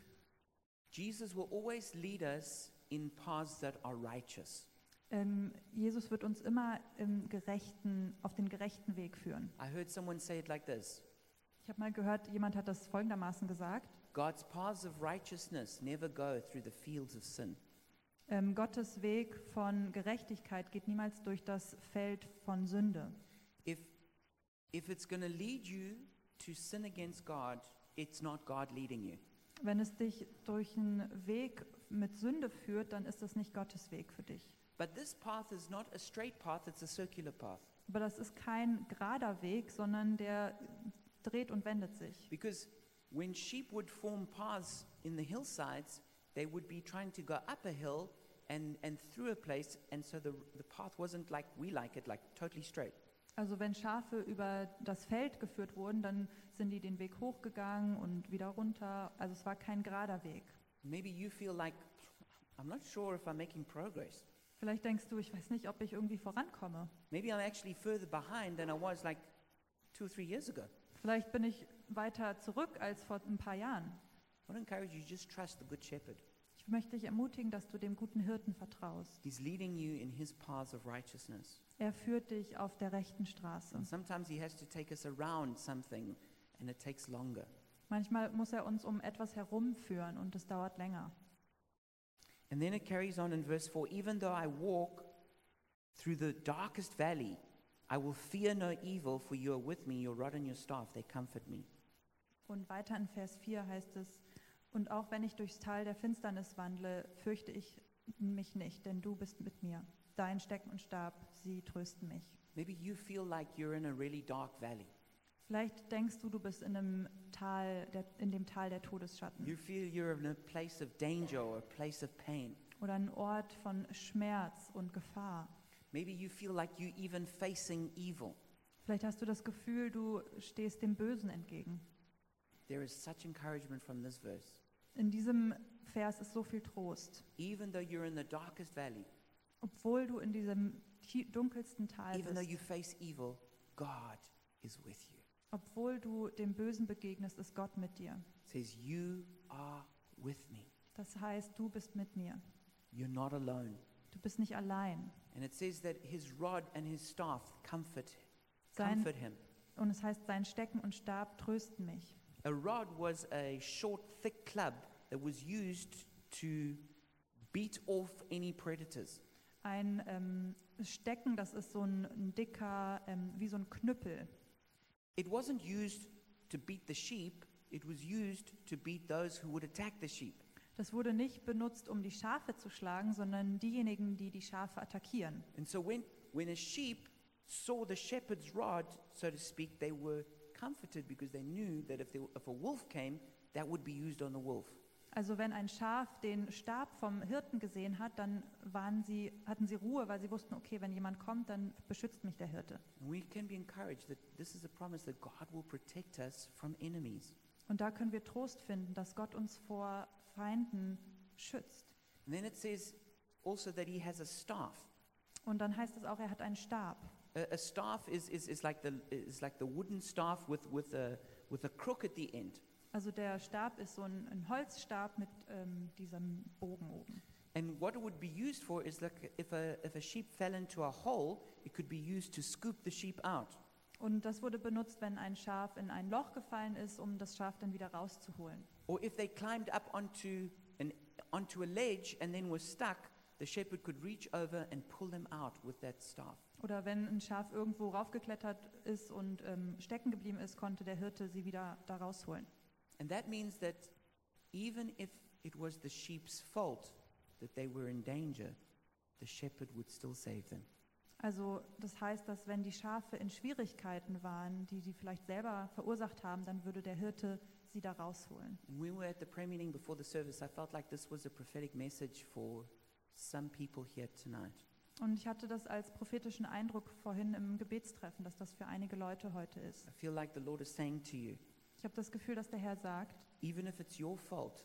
Jesus will always lead us in paths that are righteous. Ähm, Jesus wird uns immer im gerechten, auf den gerechten Weg führen. I heard someone say it like this Ich habe mal gehört, jemand hat das folgendermaßen gesagt. God's paths of righteousness never go through the fields of sin. Ähm, Gottes Weg von Gerechtigkeit geht niemals durch das Feld von Sünde. If, if it's going to lead you to sin against God, it's not God leading you. Wenn es dich durch einen Weg mit Sünde führt, dann ist das nicht Gottes Weg für dich. But this path is not a straight path, it's a circular path. Aber das ist kein gerader Weg, sondern der dreht und wendet sich. Because when sheep would form paths in the hillsides, they would be trying to go up a hill and, and through a place, and so the, the path wasn't like we like it, like totally straight. Also wenn Schafe über das Feld geführt wurden, dann sind die den Weg hochgegangen und wieder runter. Also es war kein gerader Weg. Maybe you feel like, I'm not sure if I'm making progress. Vielleicht denkst du, ich weiß nicht, ob ich irgendwie vorankomme. Maybe I'm actually further behind than I was like two or three years ago. Vielleicht bin ich weiter zurück als vor ein paar Jahren. I want to encourage you, just trust the Good Shepherd. Ich möchte dich ermutigen, dass du dem guten Hirten vertraust. He's leading you in his paths of righteousness. Er führt dich auf der rechten Straße. And sometimes he has to take us around something, and it takes longer. Manchmal muss er uns um etwas herumführen und es dauert länger. And then it carries on in verse 4 Even though I walk through the darkest valley, I will fear no evil, for you are with me, your rod and your staff, they comfort me. Und weiter in Vers 4 heißt es, und auch wenn ich durchs Tal der Finsternis wandle, fürchte ich mich nicht, denn du bist mit mir. Dein Stecken und Stab, sie trösten mich. Maybe you feel like you're in a really dark valley. Vielleicht denkst du, du bist in, einem Tal der, in dem Tal der Todesschatten You feel you're in a place of danger or a place of pain. oder ein Ort von Schmerz und Gefahr. Maybe you feel like you're even facing evil. Vielleicht hast du das Gefühl, du stehst dem Bösen entgegen. There is such encouragement from this verse. In diesem Vers ist so viel Trost. Even though you're in the darkest valley, Obwohl du in diesem dunkelsten Tal even though bist, you face evil, God is with you. obwohl du dem Bösen begegnest, ist Gott mit dir. Says, You are with me. Das heißt, du bist mit mir. You're not alone. Du bist nicht allein. And it says that his rod and his staff comfort, Sein, comfort him. und es heißt, sein Stecken und Stab trösten mich. A rod was a short, thick club that was used to beat off any predators. Ein ähm, Stecken, das ist so ein, ein dicker, ähm, wie so ein Knüppel. It wasn't used to beat the sheep, it was used to beat those who would attack the sheep. Das wurde nicht benutzt, um die Schafe zu schlagen, sondern diejenigen, die die Schafe attackieren. And so when, when a sheep saw the shepherd's rod, so to speak, they were comforted because they knew that if, there, if a wolf came, that would be used on the wolf. Also wenn ein Schaf den Stab vom Hirten gesehen hat, dann waren sie, hatten sie Ruhe, weil sie wussten, okay, wenn jemand kommt, dann beschützt mich der Hirte. And we can be encouraged that this is a promise that God will protect us from enemies. Und da können wir Trost finden, dass Gott uns vor Feinden schützt. And then it says also that he has a staff. Und dann heißt es auch, er hat einen Stab. A, a staff is, is, is, like the, is like the wooden staff with, with, a, with a crook at the end. Also der Stab ist so ein, ein Holzstab mit ähm, diesem Bogen oben. And what it would be used for is like if a, if a sheep fell into a hole, it could be used to scoop the sheep out. Und das wurde benutzt, wenn ein Schaf in ein Loch gefallen ist, um das Schaf dann wieder rauszuholen. Or if they climbed up onto, an, onto a ledge and then were stuck, the shepherd could reach over and pull them out with that staff. Oder wenn ein Schaf irgendwo raufgeklettert ist und ähm, stecken geblieben ist, konnte der Hirte sie wieder da rausholen. And that means that even if it was the sheep's fault that they were in danger, the shepherd would still save them. Also das heißt, dass wenn die Schafe in Schwierigkeiten waren, die sie vielleicht selber verursacht haben, dann würde der Hirte sie da rausholen. And we were at the prayer meeting before the service, I felt like this was a prophetic message for some people here tonight. Und ich hatte das als prophetischen Eindruck vorhin im Gebetstreffen, dass das für einige Leute heute ist. I feel like the Lord is saying to you, Ich habe das Gefühl, dass der Herr sagt, even if it's your fault,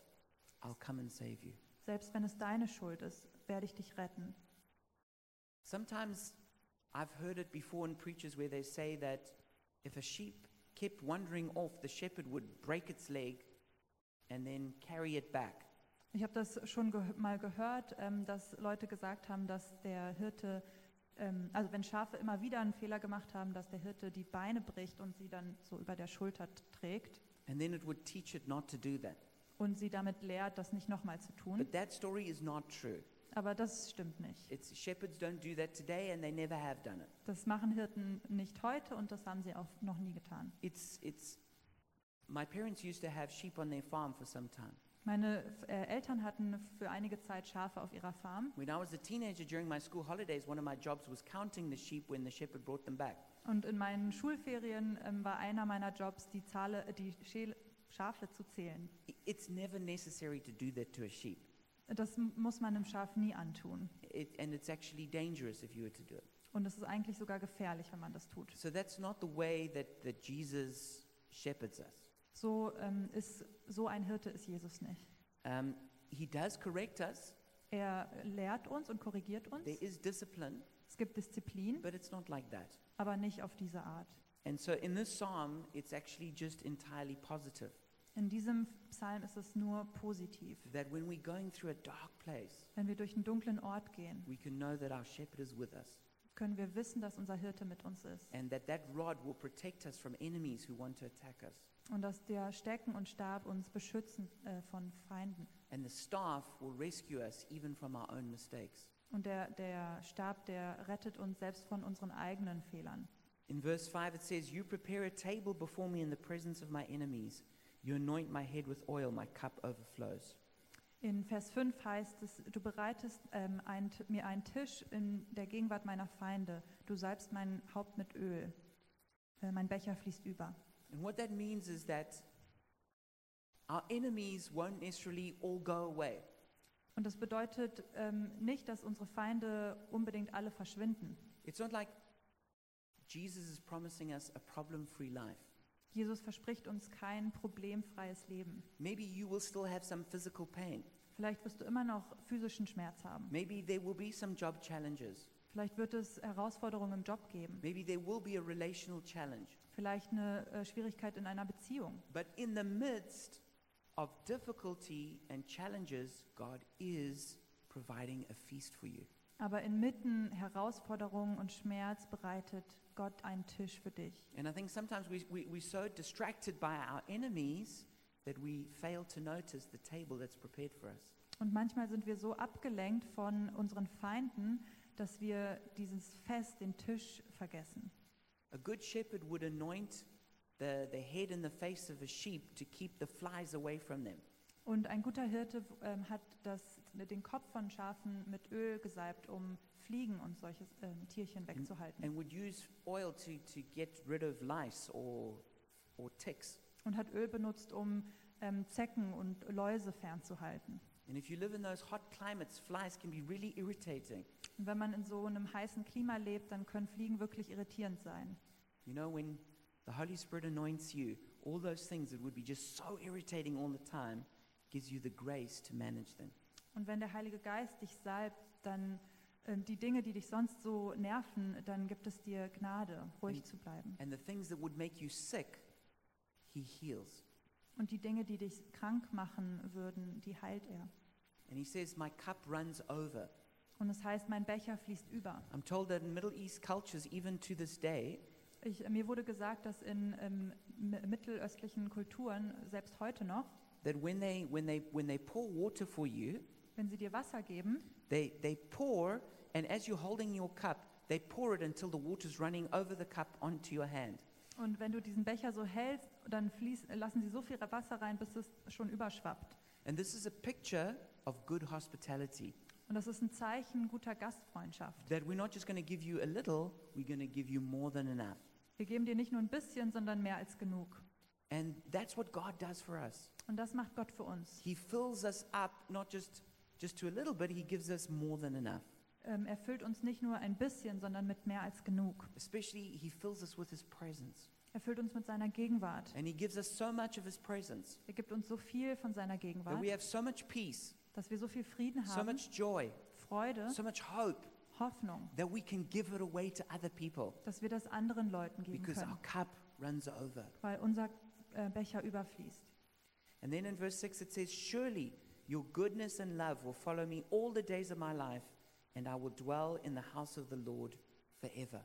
I'll come and save you. selbst wenn es deine Schuld ist, werde ich dich retten. Sometimes I've heard it before in preachers where they say that if a sheep kept wandering off, the shepherd would break its leg and then carry it back. Ich habe das schon ge mal gehört, ähm, dass Leute gesagt haben, dass der Hirte, ähm, also wenn Schafe immer wieder einen Fehler gemacht haben, dass der Hirte die Beine bricht und sie dann so über der Schulter trägt And then it would teach it not to do that. und sie damit lehrt, das nicht nochmal zu tun. But that story is not true. Aber das stimmt nicht. It's shepherds don't do that today and they never have done it. Das machen Hirten nicht heute und das haben sie auch noch nie getan. It's it's my parents used to have sheep on their farm for some time. Meine äh, Eltern hatten für einige Zeit Schafe auf ihrer Farm When I was a teenager during my school holidays, one of my jobs was counting the sheep when the shepherd brought them back. und in meinen Schulferien ähm, war einer meiner Jobs, die, Zahle, äh, die Schafe zu zählen. It's never necessary to do that to a sheep. Das muss man einem Schaf nie antun. It, and it's actually dangerous if you were to do it. Und es ist eigentlich sogar gefährlich, wenn man das tut. So that's not the way that, that Jesus shepherds us. So ähm, ist so ein Hirte ist Jesus nicht. Um, he does correct us. Er lehrt uns und korrigiert uns. There is discipline, Es gibt Disziplin, but it's not like that. aber nicht auf diese Art. And so in this psalm, it's actually just entirely positive. In diesem Psalm ist es nur positiv. That when we're going through a dark place, Wenn wir durch einen dunklen Ort gehen, we can know that our shepherd is with us. Können wir wissen, dass unser Hirte mit uns ist. And that that rod will protect us from enemies who want to attack us. Und dass der Stecken und Stab uns beschützen äh, von Feinden. And the staff will rescue us even from our own mistakes. Und der, der Stab, der rettet uns selbst von unseren eigenen Fehlern. In verse 5, it says, You prepare a table before me in the presence of my enemies. You anoint my head with oil, my cup overflows. In Vers 5 heißt es, du bereitest ähm, ein, mir einen Tisch in der Gegenwart meiner Feinde. Du salbst mein Haupt mit Öl. Äh, mein Becher fließt über. And what that means is that our enemies won't necessarily all go away. Und das bedeutet ähm, nicht, dass unsere Feinde unbedingt alle verschwinden. It's not like Jesus is promising us a problem free life. Jesus verspricht uns kein problemfreies Leben. Maybe you will still have some physical pain. Vielleicht wirst du immer noch physischen Schmerz haben. Maybe there will be some job challenges. Vielleicht wird es Herausforderungen im Job geben. Maybe there will be a relational challenge. Vielleicht eine äh, Schwierigkeit in einer Beziehung. But in the midst of difficulty and challenges, God is providing a feast for you. Aber inmitten Herausforderungen und Schmerz bereitet Gott einen Tisch für dich. And I think sometimes we, we, we're so distracted by our enemies that we fail to notice the table that's prepared for us. Und manchmal sind wir so abgelenkt von unseren Feinden, dass wir dieses Fest, den Tisch vergessen. A good shepherd would anoint the, the head and the face of a sheep to keep the flies away from them. Und ein guter Hirte ähm, hat das, den Kopf von Schafen mit Öl gesalbt, um Fliegen und solche ähm, Tierchen wegzuhalten. and would use oil to, to get rid of lice or, or ticks. Und hat Öl benutzt, um ähm, Zecken und Läuse fernzuhalten. And if you live in those hot climates, flies can be really irritating. Und wenn man in so einem heißen Klima lebt, dann können Fliegen wirklich irritierend sein. You know, when the Holy Spirit anoints you, all those things that would be just so irritating all the time gives you the grace to manage them. Und wenn der Heilige Geist dich salbt, dann äh, die Dinge, die dich sonst so nerven, dann gibt es dir Gnade, ruhig Und- zu bleiben. And the things that would make you sick, He heals. Und die Dinge, die dich krank machen würden, die heilt er. And He says, My cup runs over. Und es heißt, mein Becher fließt über. I'm told that in Middle East cultures, even to this day, Ich, mir wurde gesagt, dass in ähm, mi- mittelöstlichen Kulturen, selbst heute noch, that when they, when they, when they pour water for you, wenn sie dir Wasser geben, they, they pour, and as you're holding your cup, they pour it until the water's running over the cup onto your hand. und wenn du diesen Becher so hältst, dann fließt, lassen sie so viel Wasser rein, bis es schon überschwappt. And this is a picture of good hospitality. Und das ist ein Zeichen guter Gastfreundschaft. That we're not just going to give you a little, we're going to give you more than enough. Wir geben dir nicht nur ein bisschen, sondern mehr als genug. And that's what God does for us. Und das macht Gott für uns. He fills us up, not just, just to a little bit, He gives us more than enough. Ähm, er füllt uns nicht nur ein bisschen, sondern mit mehr als genug. Especially, He fills us with His presence. Er füllt uns mit seiner Gegenwart. And He gives us so much of His presence Er gibt uns so viel von seiner that Gegenwart, we have so much peace, dass wir so viel Frieden so haben, much joy, Freude, so much hope Hoffnung, that we can give it away to other people dass wir das anderen Leuten geben because können, our cup runs over. weil unser Becher überfließt. And then in verse 6 it says, Surely your goodness and love will follow me all the days of my life, and I will dwell in the house of the Lord forever.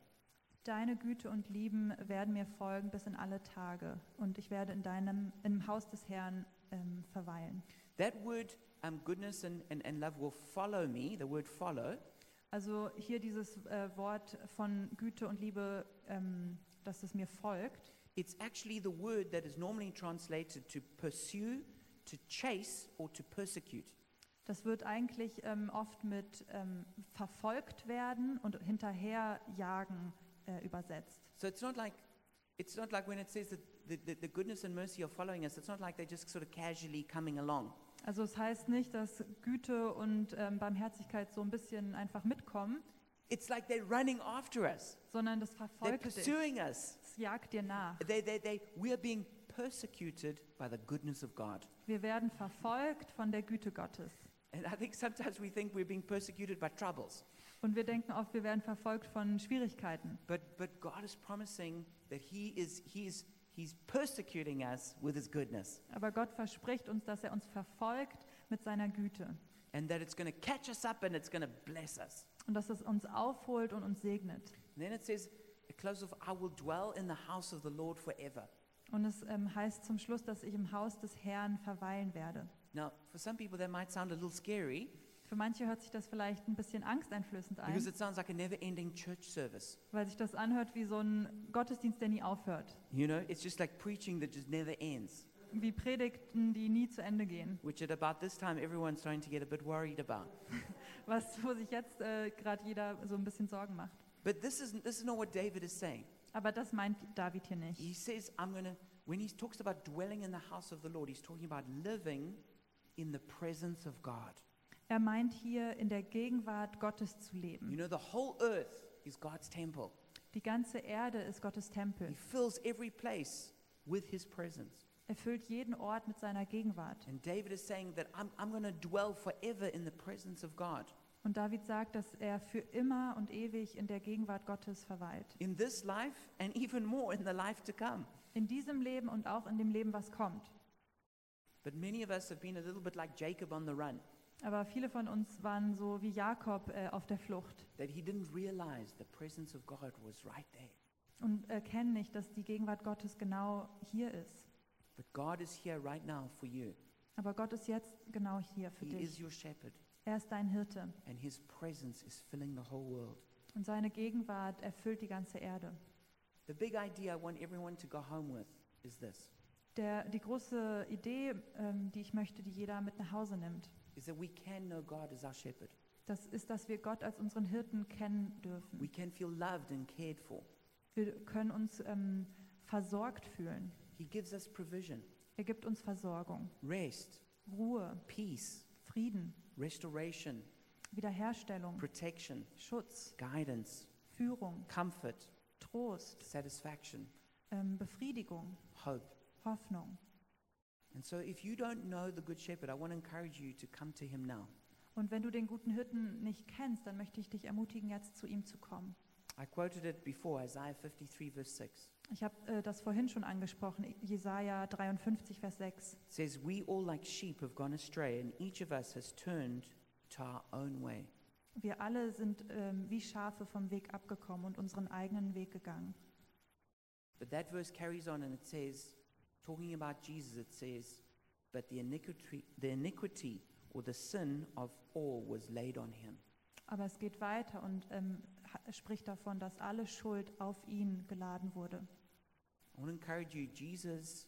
Deine Güte und Lieben werden mir folgen bis in alle Tage, und ich werde in deinem im Haus des Herrn ähm, verweilen. That word, um, goodness and, and, and love, will follow me, the word follow, Also hier dieses äh, Wort von Güte und Liebe, ähm, dass es mir folgt. It's actually the word that is normally translated to pursue, to chase, or to persecute. Das wird eigentlich ähm, oft mit ähm, verfolgt werden und hinterherjagen äh, übersetzt. So it's not like, it's not like when it says that the, the, the goodness and mercy are following us, it's not like they're just sort of casually coming along. Also es heißt nicht, dass Güte und ähm, Barmherzigkeit so ein bisschen einfach mitkommen, It's like they're running after us. sondern das They're verfolgt dich. pursuing us. Es jagt dir nach. They, they, they, we are being persecuted by the goodness of God. Wir werden verfolgt von der Güte Gottes. And I think sometimes we think we're being persecuted by troubles. Und wir denken oft, wir werden verfolgt von Schwierigkeiten. But, but God is promising that he is, he is, He's persecuting us with His goodness. Aber Gott verspricht uns, dass er uns verfolgt mit seiner Güte. And that it's going to catch us up and it's going to bless us. Und dass es uns aufholt und uns segnet. And then it says, it closes off, I will dwell in the house of the Lord forever. Und es ähm, heißt zum Schluss, dass ich im Haus des Herrn verweilen werde. Now, for some people, that might sound a little scary Für manche hört sich das vielleicht ein bisschen angsteinflößend because ein, it sounds like a never ending church service. weil sich das anhört wie so ein Gottesdienst, der nie aufhört. You know, it's just like preaching that just never ends, Wie Predigten, die nie zu Ende gehen. which at about this time everyone's starting to get a bit worried about. Was, wo sich jetzt äh, gerade jeder so ein bisschen Sorgen macht. But this is, this is not what David is saying. Aber das meint David hier nicht. He says, I'm to, when he talks about dwelling in the house of the Lord, he's talking about living in the presence of God. Er meint hier in der Gegenwart Gottes zu You leben. know, the whole earth is God's temple. Die ganze Erde ist Gottes He Tempel. fills every place with his presence. Er füllt jeden Ort mit seiner Gegenwart. And David is saying that I'm, I'm going to dwell forever in the presence of God. Und David sagt, dass er für immer und ewig in der Gegenwart Gottes verweilt. In this life and even more in the life to come. In diesem Leben und auch in dem Leben, was kommt. But many of us have been a little bit like Jacob on the run. Aber viele von uns waren so wie Jakob äh, auf der Flucht that he didn't realize the presence of God was right there. und erkennen nicht, dass die Gegenwart Gottes genau hier ist. But God is here right now for you. Aber Gott ist jetzt genau hier für He is dich. your shepherd, Er ist dein Hirte and his presence is filling the whole world. und seine Gegenwart erfüllt die ganze Erde. The big idea I want everyone to go home with is this Der, die große Idee, ähm, die ich möchte, die jeder mit nach Hause nimmt, is that we can know God as our shepherd. das ist, dass wir Gott als unseren Hirten kennen We dürfen. can feel loved and cared for. Wir können uns ähm, versorgt fühlen. He gives us provision, Er gibt uns Versorgung, rest, Ruhe, peace, Frieden, restoration, Wiederherstellung, protection, Schutz, guidance, Führung, comfort, Trost, satisfaction, ähm, Befriedigung, hope. Hoffnung. And so, if you don't know the Good Shepherd, I want to encourage you to come to him now. Und wenn du den guten Hirten nicht kennst, dann möchte ich dich ermutigen, jetzt zu ihm zu kommen. I quoted it before, Isaiah 53, verse 6. Ich habe äh, das vorhin schon angesprochen, Jesaja 53, Vers 6. It says, We all like sheep have gone astray, and each of us has turned to our own way. Wir alle sind ähm, wie Schafe vom Weg abgekommen und unseren eigenen Weg gegangen. But that verse carries on and it says, talking about Jesus, it says, But the iniquity, the iniquity or the sin of all was laid on him. Aber es geht weiter und ähm, spricht davon, dass alle Schuld auf ihn geladen wurde. I want to encourage you, Jesus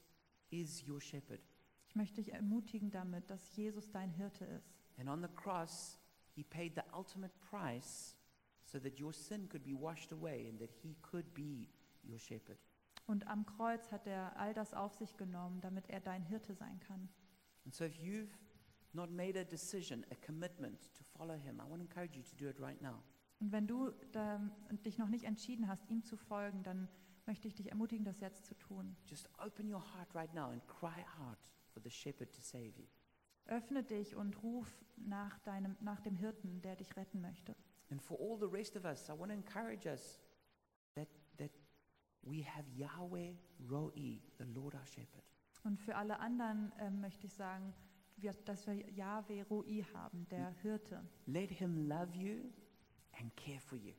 is your shepherd. Ich möchte dich ermutigen damit, dass Jesus dein Hirte ist. And on the cross, he paid the ultimate price so that your sin could be washed away and that he could be your shepherd. Und am Kreuz hat er all das auf sich genommen, damit er dein Hirte sein kann. And so if you've not made a decision, a commitment to follow him, I want to encourage you to do it right now. Und wenn du da, dich noch nicht entschieden hast, ihm zu folgen, dann möchte ich dich ermutigen, das jetzt zu tun. Just open your heart right now and cry out for the shepherd to save you. Öffne dich und ruf nach, deinem, nach dem Hirten, der dich retten möchte. And for all the rest of us, I want to encourage us that, that we have Yahweh Roi, the Lord our shepherd. Und für alle anderen ähm, möchte ich sagen, wir, dass wir Yahweh Roi haben, der Hirte. Let him love you and care for you.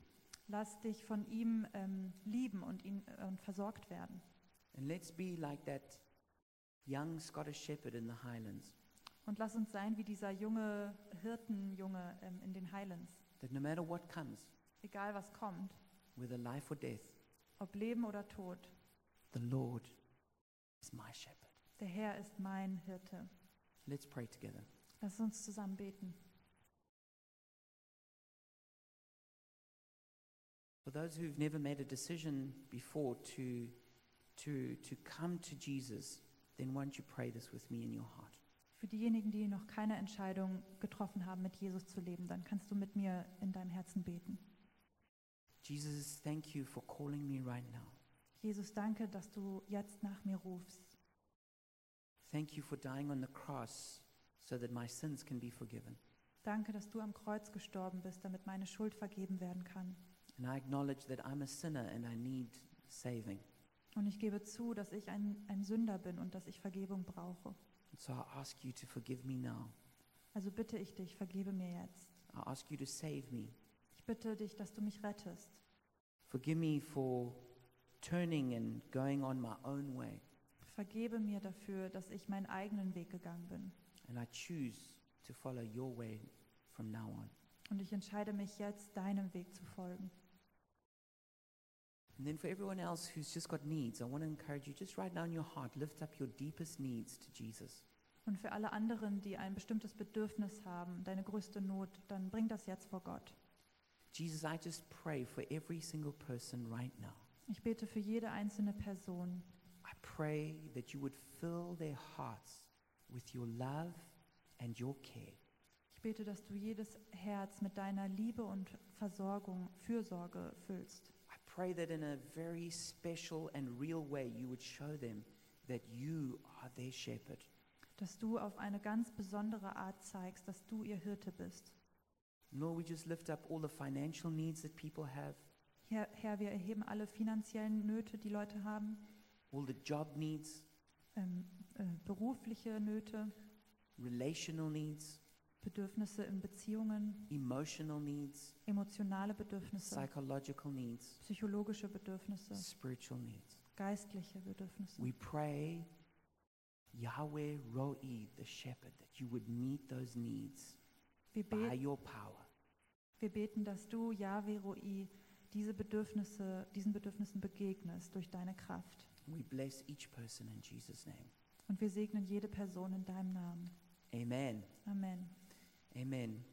Lass dich von ihm ähm, lieben und ihn äh, und versorgt werden. And let's be like that young Scottish shepherd in the Highlands, Und lass uns sein wie dieser junge Hirtenjunge ähm, in den Highlands. that no matter what comes, Egal was kommt, whether life or death, ob Leben oder Tod, the Lord is my shepherd. der Herr ist mein Hirte. Let's pray together. Lass uns zusammen beten. For those who've never made a decision before to, to, to come to Jesus, then won't you pray this with me in your heart? Für diejenigen, die noch keine Entscheidung getroffen haben, mit Jesus zu leben, dann kannst du mit mir in deinem Herzen beten. Jesus, thank you for calling me right now. Jesus, danke, dass du jetzt nach mir rufst. Thank you for dying on the cross so that my sins can be forgiven. Danke, dass du am Kreuz gestorben bist, damit meine Schuld vergeben werden kann. And I acknowledge that I'm a sinner and I need saving. Und ich gebe zu, dass ich ein, ein Sünder bin und dass ich Vergebung brauche. And so I ask you to forgive me now. Also bitte ich dich, vergebe mir jetzt. I ask you to save me. Ich bitte dich, dass du mich rettest. Forgive me for turning and going on my own way. Vergebe mir dafür, dass ich meinen eigenen Weg gegangen bin. And I choose to follow your way from now on. Und ich entscheide mich jetzt, deinem Weg zu folgen. And then for everyone else who's just got needs, I want to encourage you just right now in your heart, lift up your deepest needs to Jesus. Und für alle anderen, die ein bestimmtes Bedürfnis haben, deine größte Not, dann bring das jetzt vor Gott. Jesus, I just pray for every single person right now. Ich bete für jede einzelne Person. I pray that you would fill their hearts with your love and your care. Ich bete, dass du jedes Herz mit deiner Liebe und Versorgung, Fürsorge füllst. Pray that in a very special and real way you would show them that you are their shepherd. Dass du auf eine ganz besondere Art zeigst, dass du ihr Hirte bist. Lord, we just lift up all the financial needs that people have, Herr, Herr, wir erheben alle finanziellen Nöte, die Leute haben, all the job needs, ähm, äh, berufliche Nöte, relational needs, Bedürfnisse in Beziehungen, emotional needs, emotionale Bedürfnisse, psychological needs, psychologische Bedürfnisse, spiritual needs. geistliche Bedürfnisse. We pray, Yahweh Ro'i, the shepherd, that you would meet those needs Wir, by your power. wir beten, dass du, Yahweh Roi, diese Bedürfnisse, diesen Bedürfnissen begegnest durch deine Kraft. We bless each person in Jesus' name. Und wir segnen jede Person in deinem Namen. Amen. Amen. Amen.